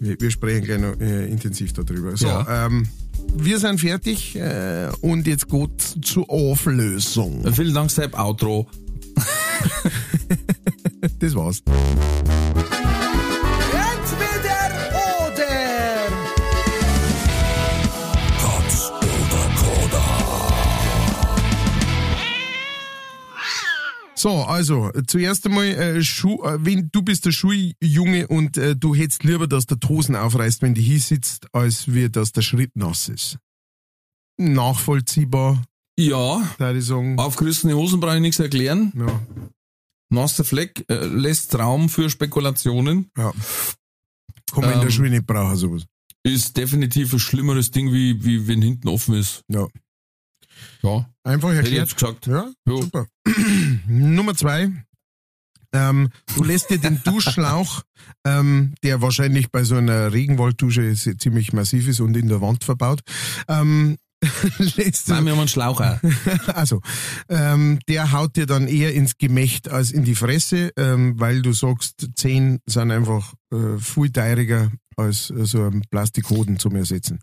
Wir, wir sprechen gleich noch äh, intensiv darüber. So, Ja. ähm, wir sind fertig äh, und jetzt geht zur Auflösung. Vielen Dank, Sepp. Outro. *laughs* *laughs* Das war's. Entweder oder. Katz oder Koda. So, also zuerst einmal, äh, äh, wenn du bist der Schuljunge und äh, du hättest lieber, dass der Tosen aufreißt, wenn die hier sitzt, als wir, dass der Schritt nass ist. Nachvollziehbar, Ja, da ich sagen. aufgerissene Hosen brauche ich nichts erklären. Ja, Nasser Fleck äh, lässt Raum für Spekulationen. ja. Kann man in der Ähm, Schule nicht brauchen, sowas. Ist definitiv ein schlimmeres Ding, wie, wie wenn hinten offen ist. Ja. Ja, Einfach hätte erklärt. jetzt gesagt. Ja, Ja. super. *clears throat* Nummer zwei. Ähm, du lässt dir den Duschschlauch, *laughs* ähm, der wahrscheinlich bei so einer Regenwalddusche se- ziemlich massiv ist und in der Wand verbaut, ähm, *laughs* lässt du, wir haben einen Schlauch auch. *laughs* also, ähm, der haut dir dann eher ins Gemächt als in die Fresse, ähm, weil du sagst, Zehen sind einfach äh, viel teuriger als äh, so ein Plastikhoden zum Ersetzen.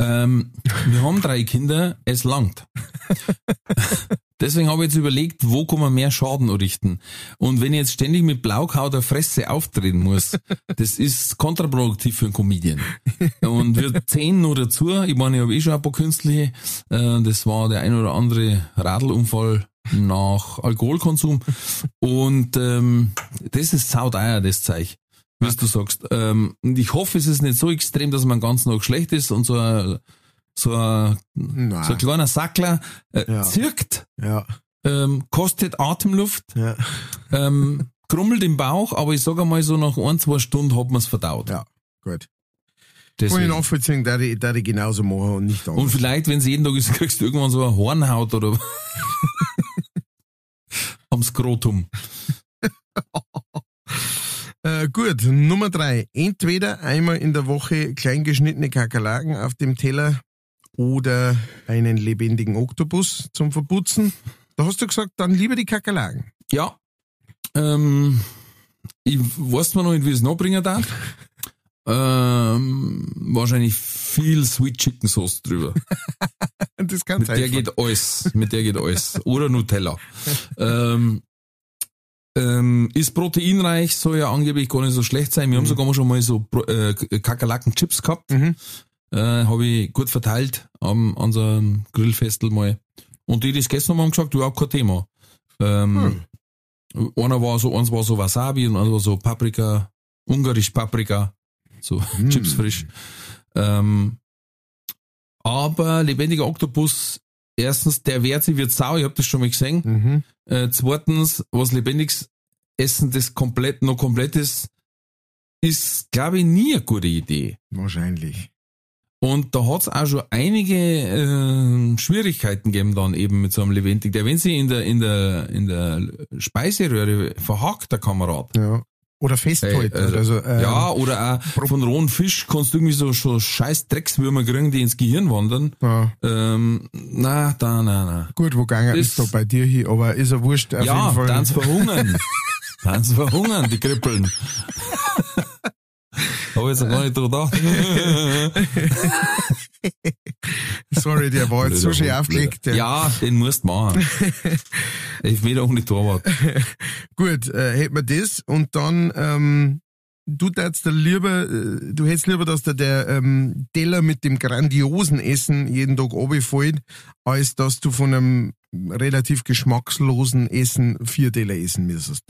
Ähm, wir haben drei Kinder, es langt. *laughs* Deswegen habe ich jetzt überlegt, wo kann man mehr Schaden richten. Und wenn ich jetzt ständig mit blaukauter Fresse auftreten muss, *laughs* das ist kontraproduktiv für einen Comedian. Und wir zehn nur dazu, ich meine, ich habe eh schon ein paar künstliche, äh, das war der ein oder andere Radlunfall nach Alkoholkonsum. Und ähm, das ist sauteier, das Zeug. Wie du sagst. Ähm, und ich hoffe, es ist nicht so extrem, dass man ganz noch schlecht ist und so ein, so ein, Nein. so ein kleiner Sackler äh, Ja. zirkt, ja, ähm, kostet Atemluft, ja, ähm, krummelt im Bauch, aber ich sage einmal so nach ein, zwei Stunden hat man es verdaut. Ja, gut. Kann ich Deswegen. nachvollziehen, da ich, da ich genauso machen und nicht anders. Und vielleicht, wenn es jeden Tag ist, kriegst du irgendwann so eine Hornhaut oder *laughs* am Skrotum. *laughs* Äh, gut, Nummer drei. Entweder einmal in der Woche kleingeschnittene Kakerlaken auf dem Teller oder einen lebendigen Oktopus zum Verputzen. Da hast du gesagt, dann lieber die Kakerlaken. Ja. Ähm, ich weiß zwar noch nicht, wie es noch bringen darf. Ähm, wahrscheinlich viel Sweet Chicken Sauce drüber. *laughs* Das kann Mit der geht alles. Mit der geht alles. Oder Nutella. ähm, ähm, ist proteinreich, soll ja angeblich gar nicht so schlecht sein. Wir haben sogar mal schon mal so äh, Kakerlaken-Chips gehabt. Mhm. Äh, Habe ich gut verteilt am, einem Grillfestel mal. Und die, die es gegessen haben, gesagt, überhaupt kein Thema. Ähm, Einer war so, eins war so Wasabi und einer war so Paprika, ungarisch Paprika, so Mm. *laughs* Chips frisch. Ähm, aber lebendiger Oktopus, erstens, der wehrt sich, wird sauer, ich hab das schon mal gesehen. Mhm. Äh, zweitens, was lebendiges Essen, das komplett, noch komplett ist, ist, glaube ich, nie eine gute Idee. Wahrscheinlich. Und da hat's auch schon einige äh, Schwierigkeiten gegeben dann eben mit so einem lebendig. Der, wenn sie in der, in der, in der Speiseröhre verhackt, der Kamerad. Ja. Oder festhält. Ey, äh, also, ähm, ja, oder auch von rohen Fisch kannst du irgendwie so, so scheiß Dreckswürmer kriegen, die ins Gehirn wandern. ja. Ähm, na, da, na, na. Gut, wo gegangen ist da bei dir hin, aber ist ja wurscht. Auf ja, jeden Fall. dann verhungern. *laughs* dann verhungern, die Krippeln. *laughs* Hab ich jetzt noch gar nicht drüber gedacht. *laughs* Sorry, der war jetzt so schön aufgelegt. der- Ja, den musst du machen. Elfmeter die Torwart. Gut, äh, hätten wir das und dann, ähm, du hättest lieber, äh, du hättest lieber, dass da der ähm, Teller mit dem grandiosen Essen jeden Tag runterfällt, als dass du von einem relativ geschmackslosen Essen vier Teller essen müsstest.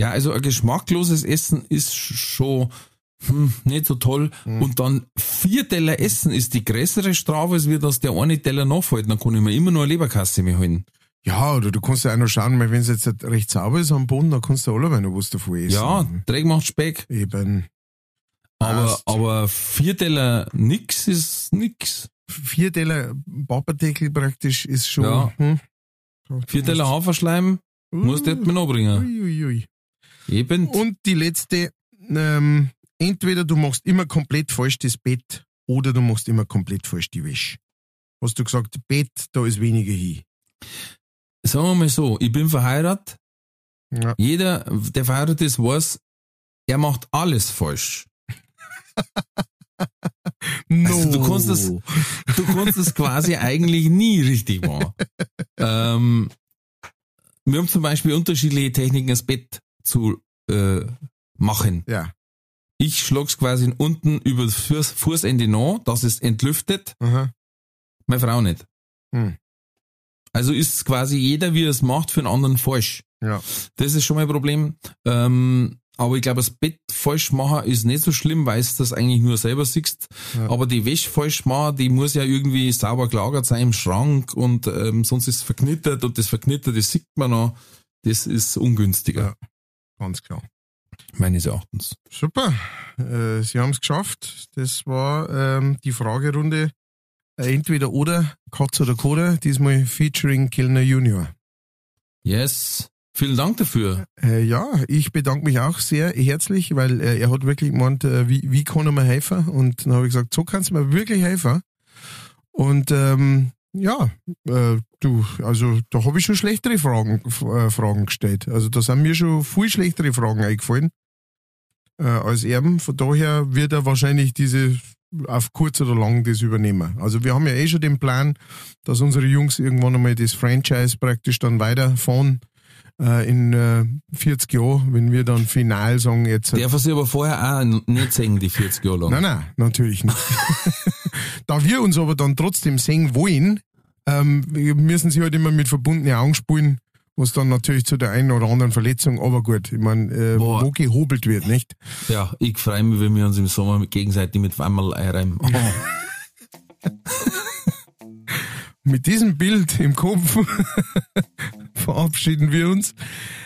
Ja, also ein geschmackloses Essen ist schon hm, nicht so toll. Und dann vier Teller essen ist die größere Strafe, als wir, dass der eine Teller nachfällt. Dann kann ich mir immer nur eine Leberkasse mehr holen. Ja, oder du kannst ja auch noch schauen, wenn es jetzt halt recht sauber ist am Boden, dann kannst du alle noch was davon essen. Ja, Dreck macht Speck. Eben. Aber, Passt. aber vier Teller nix ist nix. Vier Teller Papadeckel praktisch ist schon. Ja. Hm? Vier Teller Haferschleim musst du mir noch bringen. Eben. Und die letzte, ähm, entweder du machst immer komplett falsch das Bett oder du machst immer komplett falsch die Wäsche. Hast du gesagt, Bett, da ist weniger hin. Sagen wir mal so, ich bin verheiratet. Ja. Jeder, der verheiratet ist, weiß, er macht alles falsch. No. *laughs* Also du kannst das- Du kannst es quasi *laughs* eigentlich nie richtig machen. ähm, wir haben zum Beispiel unterschiedliche Techniken, das Bett zu äh, machen. Ja. Ich schlag's quasi unten über das Fuß, Fußende nach, dass es entlüftet, Aha. meine Frau nicht. Hm. Also ist quasi jeder, wie er es macht, für einen anderen falsch. Ja. Das ist schon mal ein Problem. Ähm, aber ich glaube, das Bett falsch machen ist nicht so schlimm, weil du das eigentlich nur selber siehst. Ja. Aber die Wäsche falsch machen, die muss ja irgendwie sauber gelagert sein im Schrank und ähm, sonst ist es verknittert und das Verknitterte, das sieht man noch. Das ist ungünstiger. Ja, ganz klar. Meines Erachtens. Super. Äh, Sie haben es geschafft. Das war ähm, die Fragerunde äh, entweder oder, Katz oder Koda, diesmal featuring Kellner Junior. Yes. Vielen Dank dafür. Äh, ja, ich bedanke mich auch sehr herzlich, weil äh, er hat wirklich gemeint, äh, wie, wie kann er mir helfen? Und dann habe ich gesagt, so kannst du mir wirklich helfen. Und ähm, ja, äh, du, also da habe ich schon schlechtere Fragen, äh, Fragen gestellt. Also da sind mir schon viel schlechtere Fragen eingefallen äh, als Erben. Von daher wird er wahrscheinlich diese auf kurz oder lang das übernehmen. Also wir haben ja eh schon den Plan, dass unsere Jungs irgendwann einmal das Franchise praktisch dann weiterfahren äh, in äh, 40 Jahren, wenn wir dann final sagen jetzt. Darf er sich aber vorher auch nicht singen, die 40 Jahre lang? Nein, nein, natürlich nicht. *laughs* da wir uns aber dann trotzdem singen wollen, ähm, müssen sie halt immer mit verbundenen Augen spielen, was dann natürlich zu der einen oder anderen Verletzung, aber gut, ich meine, äh, wo gehobelt wird, nicht? Ja, ich freue mich, wenn wir uns im Sommer gegenseitig mit Wammerl einreimen. *laughs* Oh. mit diesem Bild im Kopf *laughs* verabschieden wir uns.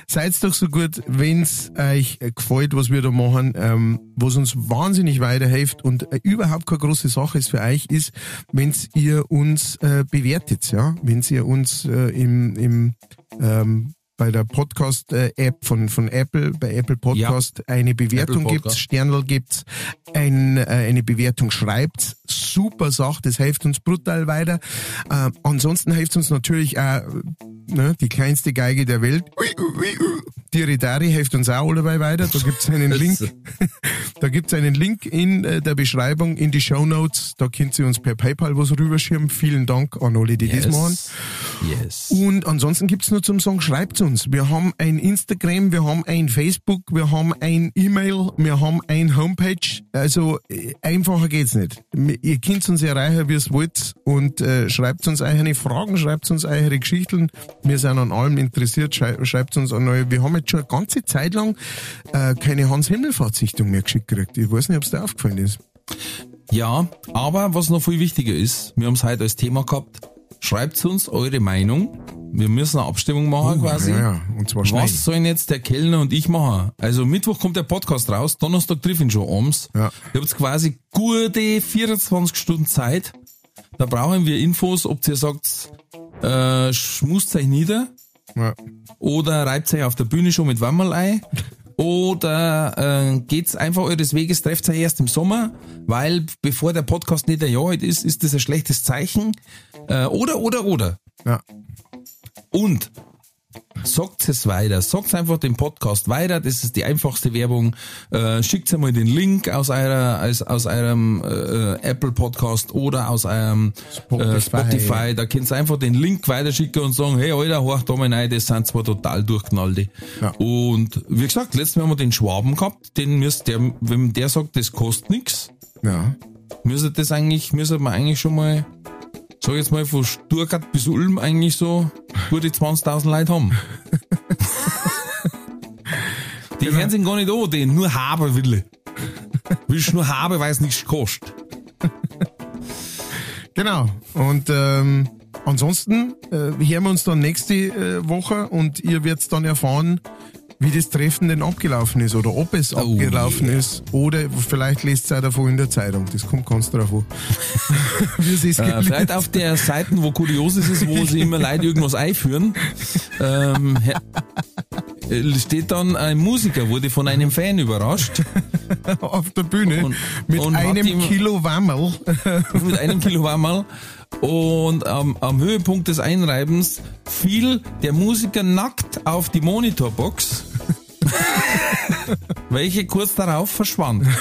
Seid doch so gut, wenn's euch gefällt, was wir da machen, ähm, was uns wahnsinnig weiterhilft und äh, überhaupt keine große Sache ist für euch, ist, wenn's ihr uns äh, bewertet, ja, wenn's ihr uns äh, im, im ähm, bei der Podcast-App von, von Apple, bei Apple Podcast ja. eine Bewertung gibt, Sternl gibt's, ein, äh, eine Bewertung schreibt. Super Sache, das hilft uns brutal weiter. Äh, ansonsten hilft uns natürlich auch ne, die kleinste Geige der Welt. Die Redari hilft uns auch dabei weiter. Da gibt's einen Link. *laughs* da gibt's einen Link in äh, der Beschreibung, in die Show Notes. Da könnt ihr uns per PayPal was rüberschirmen. Vielen Dank an alle, die yes. das machen. Yes. Und ansonsten gibt's nur zum Sagen, schreibt uns. Wir haben ein Instagram, wir haben ein Facebook, wir haben ein E-Mail, wir haben ein Homepage. Also äh, einfacher geht's nicht. Ihr könnt uns erreichen, wie es wollt und äh, schreibt uns eure Fragen, schreibt uns eure Geschichten. Wir sind an allem interessiert. Schreibt uns an neue. Wir haben jetzt schon eine ganze Zeit lang äh, keine Hans-Himmelfahrt-Sichtung mehr geschickt gekriegt. Ich weiß nicht, ob es dir aufgefallen ist. Ja, aber was noch viel wichtiger ist, wir haben es heute als Thema gehabt, schreibt uns eure Meinung. Wir müssen eine Abstimmung machen oh, quasi. Ja, ja. Und zwar schnell. Was sollen jetzt der Kellner und ich machen? Also Mittwoch kommt der Podcast raus, Donnerstag trifft ihn schon abends. Ja. Ihr habt quasi gute 24 Stunden Zeit. Da brauchen wir Infos, ob ihr sagt, äh, schmust euch nieder ja. oder reibt euch auf der Bühne schon mit Wammerl ein oder äh, geht's einfach eures Weges, trefft euch erst im Sommer, weil bevor der Podcast nicht ein Jahr alt ist, ist das ein schlechtes Zeichen. Äh, oder, oder, oder. Ja. Und Sagt es weiter, sagt einfach den Podcast weiter, das ist die einfachste Werbung. Äh, schickt einmal den Link aus eurer, aus, aus eurem äh, Apple Podcast oder aus eurem Spotify. Äh, Spotify. Da könnt ihr einfach den Link weiterschicken und sagen, hey Alter, horch da mal rein, das sind zwar total durchknallte. Ja. Und wie gesagt, letztes Mal haben wir den Schwaben gehabt, den müsst der, wenn der sagt, das kostet nichts, ja. müsste das eigentlich, müsste man eigentlich schon mal sag jetzt mal, von Stuttgart bis Ulm eigentlich so gute 20.000 Leute haben. *laughs* die genau. Fernsehen gar nicht an, die nur haben will. Willst nur haben, weil es nichts kostet. Genau. Und ähm, ansonsten äh, hören wir uns dann nächste äh, Woche und ihr werdet dann erfahren, wie das Treffen denn abgelaufen ist oder ob es oh abgelaufen yeah. ist. Oder vielleicht lest ihr auch davon in der Zeitung. Das kommt ganz drauf an. *laughs* wie es äh, vielleicht auf der *laughs* Seiten, wo Kurioses ist, wo sie immer Leute irgendwas einführen, ähm, äh, steht dann ein Musiker, wurde von einem Fan überrascht. auf der Bühne. Und, mit und einem ihm, Kilo Wammerl. *laughs* mit einem Kilo Wammerl. Und ähm, am Höhepunkt des Einreibens fiel der Musiker nackt auf die Monitorbox *laughs* welche kurz darauf verschwand. *laughs*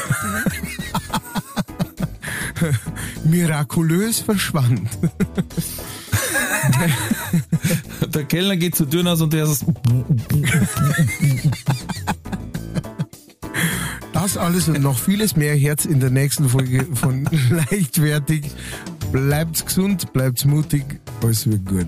Mirakulös verschwand. *laughs* der Kellner geht Tür aus und der ist. Das alles und noch vieles mehr Herz in der nächsten Folge von Leichtwertig. Bleibt gesund, bleibt mutig, alles wird gut.